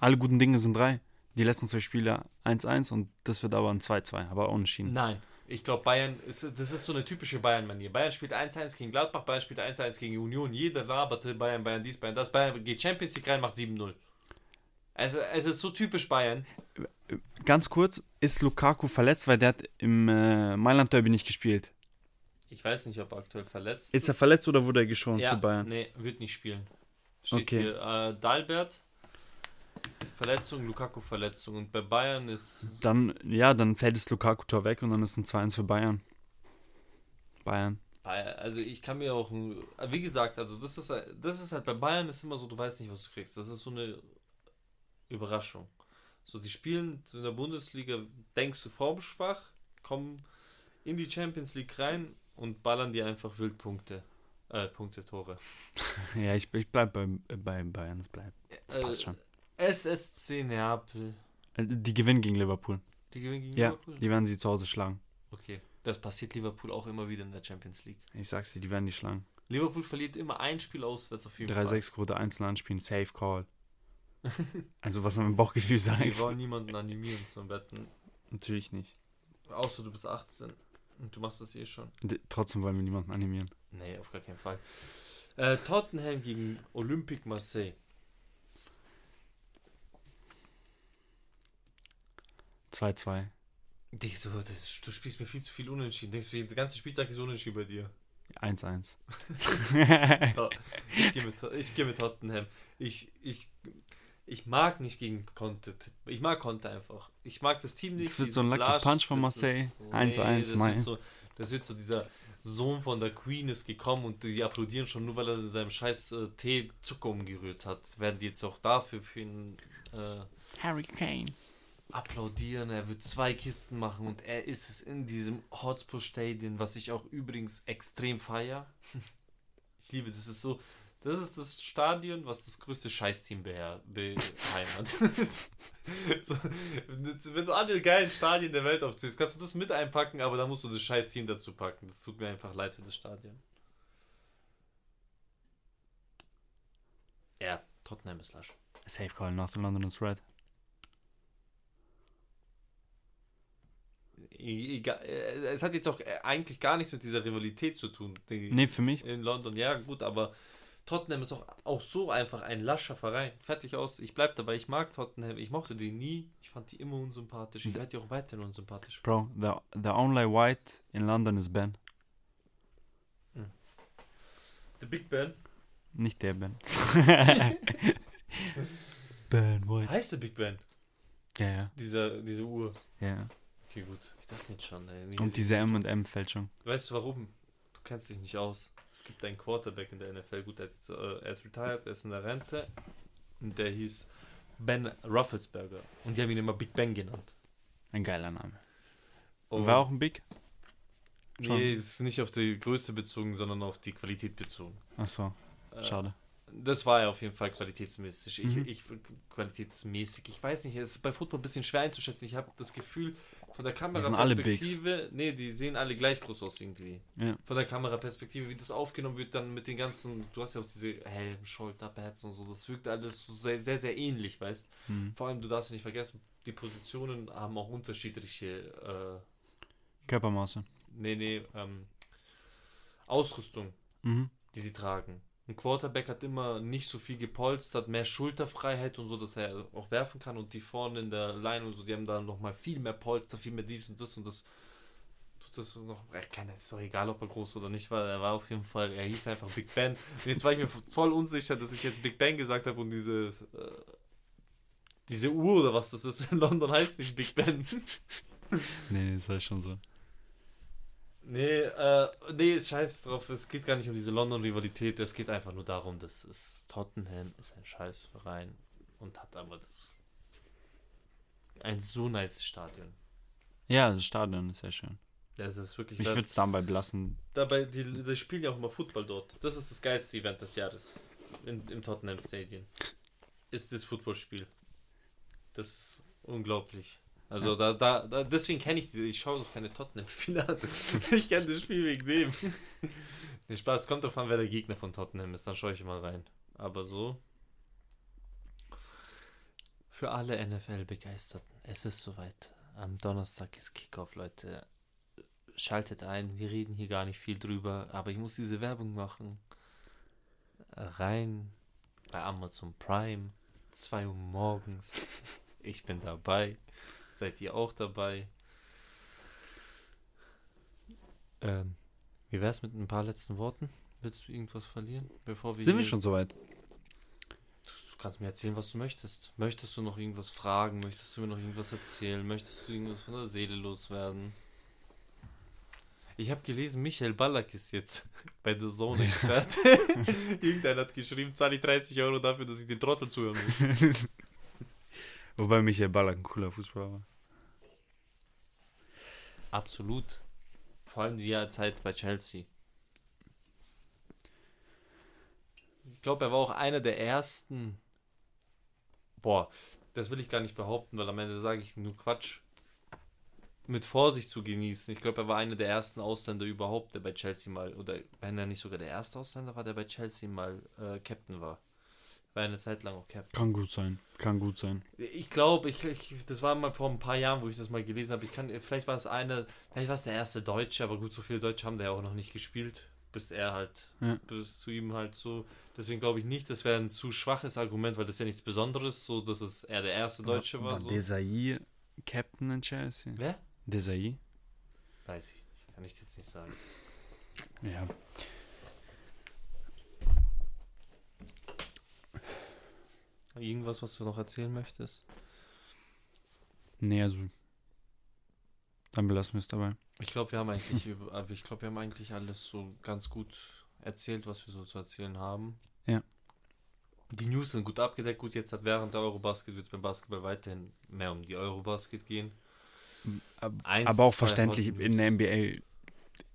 Alle guten Dinge sind drei. Die letzten zwei Spiele 1-1 und das wird aber ein 2-2, aber unentschieden. Nein, ich glaube Bayern, ist, das ist so eine typische Bayern-Manier. Bayern spielt 1-1 gegen Gladbach, Bayern spielt 1-1 gegen Union. Jeder laberte Bayern, Bayern dies, Bayern das. Bayern geht Champions League rein, macht 7-0. Also es ist so typisch Bayern. Ganz kurz, ist Lukaku verletzt, weil der hat im äh, Mailand Derby nicht gespielt. Ich weiß nicht, ob er aktuell verletzt Ist er verletzt oder wurde er geschont ja, für Bayern? Nee, wird nicht spielen. Steht Okay. hier. Äh, Dalbert, Verletzung, Lukaku Verletzung. Und bei Bayern ist. Dann, ja, dann fällt das Lukaku-Tor weg und dann ist ein 2-1 für Bayern. Bayern. Bayern, also ich kann mir auch. Wie gesagt, also das ist, halt- das ist halt bei Bayern ist immer so, du weißt nicht, was du kriegst. Das ist so eine Überraschung. So, die spielen in der Bundesliga, denkst du formschwach, kommen in die Champions League rein und ballern dir einfach Wildpunkte. Äh, Punkte, Tore. <laughs> Ja, ich, ich bleib bei, bei Bayern. Das bleibt. Das passt Äh, schon. SSC Neapel. Äh, Die gewinnen gegen Liverpool. Die gewinnen gegen Ja, Liverpool? die werden sie zu Hause schlagen. Okay. Das passiert Liverpool auch immer wieder in der Champions League. Ich sag's dir, die werden die schlagen. Liverpool verliert immer ein Spiel auswärts auf jeden Fall. 3-6-Quote einzeln anspielen, Safe Call. <laughs> also was mein Bauchgefühl sagt. Die wollen niemanden animieren zum Wetten. Natürlich nicht. Außer du bist 18. Und du machst das eh schon. D trotzdem wollen wir niemanden animieren. Nee, auf gar keinen Fall. Äh, Tottenham gegen Olympique Marseille. 2-2. Dich, du, das, du spielst mir viel zu viel unentschieden. Denkst du, der ganze Spieltag ist unentschieden bei dir. 1-1. So, <laughs> ich gehe mit, ich geh mit Tottenham. Ich, ich, ich mag nicht gegen Conte. Ich mag Conte einfach. Ich mag das Team nicht. Das wird so ein Lucky Punch von das Marseille. nee, 1-1, das Mai. wird so, Das wird so dieser Sohn von der Queen ist gekommen und die applaudieren schon nur, weil er in seinem scheiß äh, Tee Zucker umgerührt hat. Werden die jetzt auch dafür für ihn äh, Harry Kane. applaudieren. Er wird zwei Kisten machen und er ist es in diesem Hotspur Stadion, was ich auch übrigens extrem feier. <laughs> Ich liebe, das ist so, das ist das Stadion, was das größte Scheißteam beheimatet. <laughs> so, wenn du alle geilen Stadien der Welt aufzählst, kannst du das mit einpacken, aber dann musst du das Scheißteam dazu packen. Das tut mir einfach leid für das Stadion. Ja, Tottenham ist lasch. Safe Call, North London is red. Egal, äh, es hat jetzt auch äh, eigentlich gar nichts mit dieser Rivalität zu tun. Die Nee, für mich. In London, ja, gut, aber Tottenham ist auch, auch so einfach ein lascher Verein. Fertig aus. Ich bleib dabei. Ich mag Tottenham. Ich mochte die nie. Ich fand die immer unsympathisch. Ich werde die auch weiterhin unsympathisch. Bro, the, the only white in London is Ben. The Big Ben. Nicht der Ben. <laughs> ben White. Heißt der Big Ben? Ja, ja. Diese, diese Uhr. ja. Okay, gut. Ich dachte jetzt schon. Ey. Und diese M&M-Fälschung. Weißt du warum? Du kennst dich nicht aus. Es gibt einen Quarterback in der NFL. Gut, er, jetzt, äh, er ist retired, er ist in der Rente. Und der hieß Ben Rufflesberger. Und die haben ihn immer Big Ben genannt. Ein geiler Name. Und War auch ein Big? schon. Nee, ist nicht auf die Größe bezogen, sondern auf die Qualität bezogen. Ach so, Äh, schade. Das war ja auf jeden Fall qualitätsmäßig. Ich, Mhm. ich qualitätsmäßig. Ich weiß nicht, es ist bei Football ein bisschen schwer einzuschätzen. Ich habe das Gefühl, von der. Kameraperspektive, nee, die sehen alle gleich groß aus irgendwie. Ja. Von der Kameraperspektive, wie das aufgenommen wird, dann mit den ganzen, du hast ja auch diese Helm, Schulterpads und so, das wirkt alles so sehr, sehr, sehr ähnlich, weißt Mhm. Vor allem, du darfst nicht vergessen, die Positionen haben auch unterschiedliche, Körpermaße. äh, nee, nee, ähm, Ausrüstung Mhm. die sie tragen. Ein Quarterback hat immer nicht so viel gepolstert, mehr Schulterfreiheit und so, dass er auch werfen kann. Und die vorne in der Line und so, die haben da nochmal viel mehr Polster, viel mehr dies und das und das. Tut das noch. Kann ist doch egal, ob er groß oder nicht war. Er war auf jeden Fall, er hieß einfach Big Ben. Und jetzt war ich mir voll unsicher, dass ich jetzt Big Ben gesagt habe und dieses. Äh, diese Uhr oder was das ist in London heißt nicht Big Ben. Nee, nee, das heißt schon so. Nee, äh, nee, scheiß drauf. Es geht gar nicht um diese London-Rivalität. Es geht einfach nur darum, dass es Tottenham ist ein Scheißverein und hat aber das ein so nice Stadion. Ja, das Stadion ist sehr schön. Das ist wirklich. Ich würde es dabei belassen. dabei, die, die spielen ja auch immer Football dort. Das ist das geilste Event des Jahres in, im Tottenham Stadion. Ist das Footballspiel. Das ist unglaublich. Also da, da, da, deswegen kenne ich die. Ich schaue doch keine Tottenham-Spiele an. <laughs> ich kenne das Spiel wegen dem. <laughs> nee, Spaß, kommt drauf an, wer der Gegner von Tottenham ist. Dann schaue ich mal rein. Aber so. Für alle NFL-Begeisterten. Es ist soweit. Am Donnerstag ist Kickoff, Leute. Schaltet ein. Wir reden hier gar nicht viel drüber. Aber ich muss diese Werbung machen. Rein bei Amazon Prime. 2 Uhr morgens. <laughs> Ich bin dabei. Seid ihr auch dabei? Ähm, wie wär's mit ein paar letzten Worten? Willst du irgendwas verlieren, bevor wir Sind wir schon soweit? Du kannst mir erzählen, was du möchtest. Möchtest du noch irgendwas fragen? Möchtest du mir noch irgendwas erzählen? Möchtest du irgendwas von der Seele loswerden? Ich habe gelesen, Michael Ballack ist jetzt <laughs> bei The Zone Experte. <laughs> Irgendeiner hat geschrieben, zahle ich 30 Euro dafür, dass ich den Trottel zuhören muss. <laughs> Wobei Michael Ballack ein cooler Fußballer war. Absolut. Vor allem die Zeit bei Chelsea. Ich glaube, er war auch einer der ersten. Boah, das will ich gar nicht behaupten, weil am Ende sage ich nur Quatsch. Mit Vorsicht zu genießen. Ich glaube, er war einer der ersten Ausländer überhaupt, der bei Chelsea mal, oder wenn er nicht sogar der erste Ausländer war, der bei Chelsea mal äh, Captain war. War eine Zeit lang auch Captain. Kann gut sein. Kann gut sein. Ich glaube, ich, ich, das war mal vor ein paar Jahren, wo ich das mal gelesen habe. Ich kann, vielleicht war es eine, vielleicht war es der erste Deutsche, aber gut, so viele Deutsche haben da ja auch noch nicht gespielt, bis er halt, Ja. bis zu ihm halt so. Deswegen glaube ich nicht, das wäre ein zu schwaches Argument, weil das ist ja nichts Besonderes, so dass es er der erste Deutsche war. So. Desai Captain in Chelsea? Wer? Desai? Weiß ich nicht, kann ich jetzt nicht sagen. Ja. Irgendwas, was du noch erzählen möchtest? Nee, also. Dann belassen wir es dabei. Ich glaube, wir haben eigentlich, <laughs> aber ich glaube, wir haben eigentlich alles so ganz gut erzählt, was wir so zu erzählen haben. Ja. Die News sind gut abgedeckt. Gut, jetzt hat während der Eurobasket wird es beim Basketball weiterhin mehr um die Eurobasket gehen. Ab, Eins, aber auch verständlich, in der NBA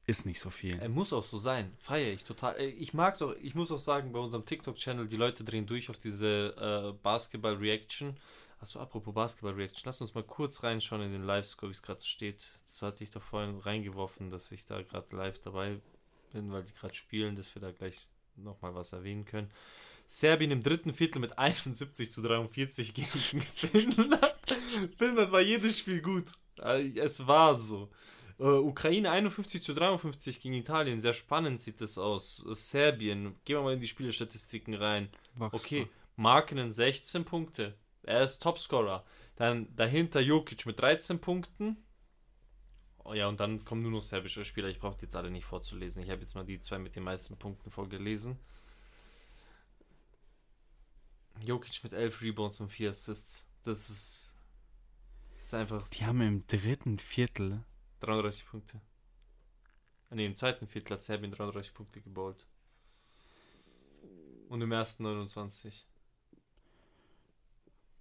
ist nicht so viel. Er muss auch so sein. Feiere ich total. Äh, Ich mag es auch, ich muss auch sagen, bei unserem TikTok-Channel, die Leute drehen durch auf diese äh, Basketball-Reaction. Achso, apropos Basketball-Reaction, lass uns mal kurz reinschauen in den Livescore, wie es gerade steht. Das hatte ich doch vorhin reingeworfen, dass ich da gerade live dabei bin, weil die gerade spielen, dass wir da gleich nochmal was erwähnen können. Serbien im dritten Viertel mit 71 zu 43 gegen <laughs> Finnland. Finnland war jedes Spiel gut. Äh, Es war so. Äh, Ukraine 51 zu 53 gegen Italien. Sehr spannend sieht das aus. Serbien. Gehen wir mal in die Spielestatistiken rein. Okay, Markenen 16 Punkte. Er ist Topscorer. Dann dahinter Jokic mit 13 Punkten. Oh ja, und dann kommen nur noch serbische Spieler. Ich brauche die jetzt alle nicht vorzulesen. Ich habe jetzt mal die zwei mit den meisten Punkten vorgelesen. Jokic mit 11 Rebounds und 4 Assists. Das ist, das ist einfach. Die haben im dritten Viertel 33 Punkte. Ne, im zweiten Viertel hat Serbien 33 Punkte gebaut. Und im ersten 29.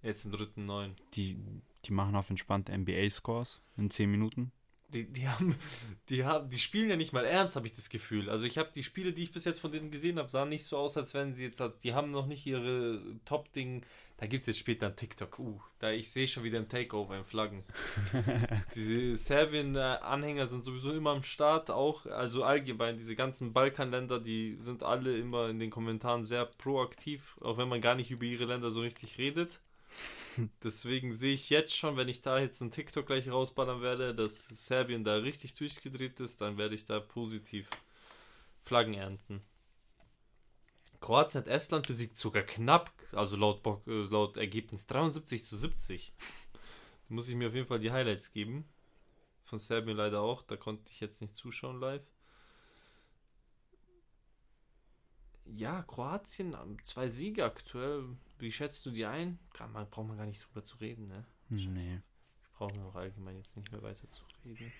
Jetzt im dritten 9. Die, die machen auf entspannte NBA-Scores in 10 Minuten. Die, die haben, die haben, die spielen ja nicht mal ernst, habe ich das Gefühl. Also ich habe die Spiele, die ich bis jetzt von denen gesehen habe, sahen nicht so aus, als wenn sie jetzt, die haben noch nicht ihre Top-Ding. Da gibt es jetzt später ein TikTok. Uh, da ich sehe schon wieder ein Takeover in Flaggen. <laughs> diese Serbien-Anhänger sind sowieso immer am Start, auch, also allgemein, diese ganzen Balkanländer, die sind alle immer in den Kommentaren sehr proaktiv, auch wenn man gar nicht über ihre Länder so richtig redet. <laughs> Deswegen sehe ich jetzt schon, wenn ich da jetzt einen TikTok gleich rausballern werde, dass Serbien da richtig durchgedreht ist, dann werde ich da positiv Flaggen ernten. Kroatien hat Estland besiegt sogar knapp, also laut, äh, laut Ergebnis 73 zu 70. Da muss ich mir auf jeden Fall die Highlights geben. Von Serbien leider auch, da konnte ich jetzt nicht zuschauen live. Ja, Kroatien, zwei Siege aktuell. Wie schätzt du die ein? Kann man, braucht man gar nicht drüber zu reden, ne? Nee. Brauchen wir auch allgemein jetzt nicht mehr weiter zu reden.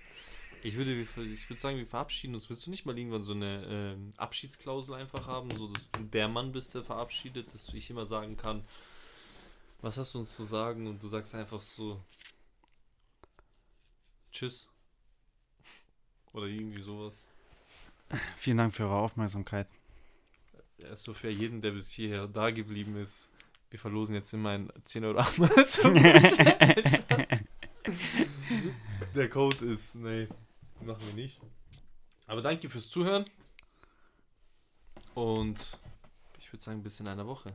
Ich würde, ich würde sagen, wir verabschieden uns. Willst du nicht mal irgendwann so eine ähm, Abschiedsklausel einfach haben, so dass du der Mann bist, der verabschiedet, dass ich immer sagen kann, was hast du uns zu sagen und du sagst einfach so Tschüss. <laughs> Oder irgendwie sowas. Vielen Dank für eure Aufmerksamkeit. Ja, so für jeden, der bis hierher da geblieben ist. Wir verlosen jetzt immer ein 10 Euro Amazon. <laughs> Der Code ist, nee, machen wir nicht. Aber danke fürs Zuhören. Und ich würde sagen, bis in einer Woche.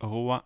Au revoir.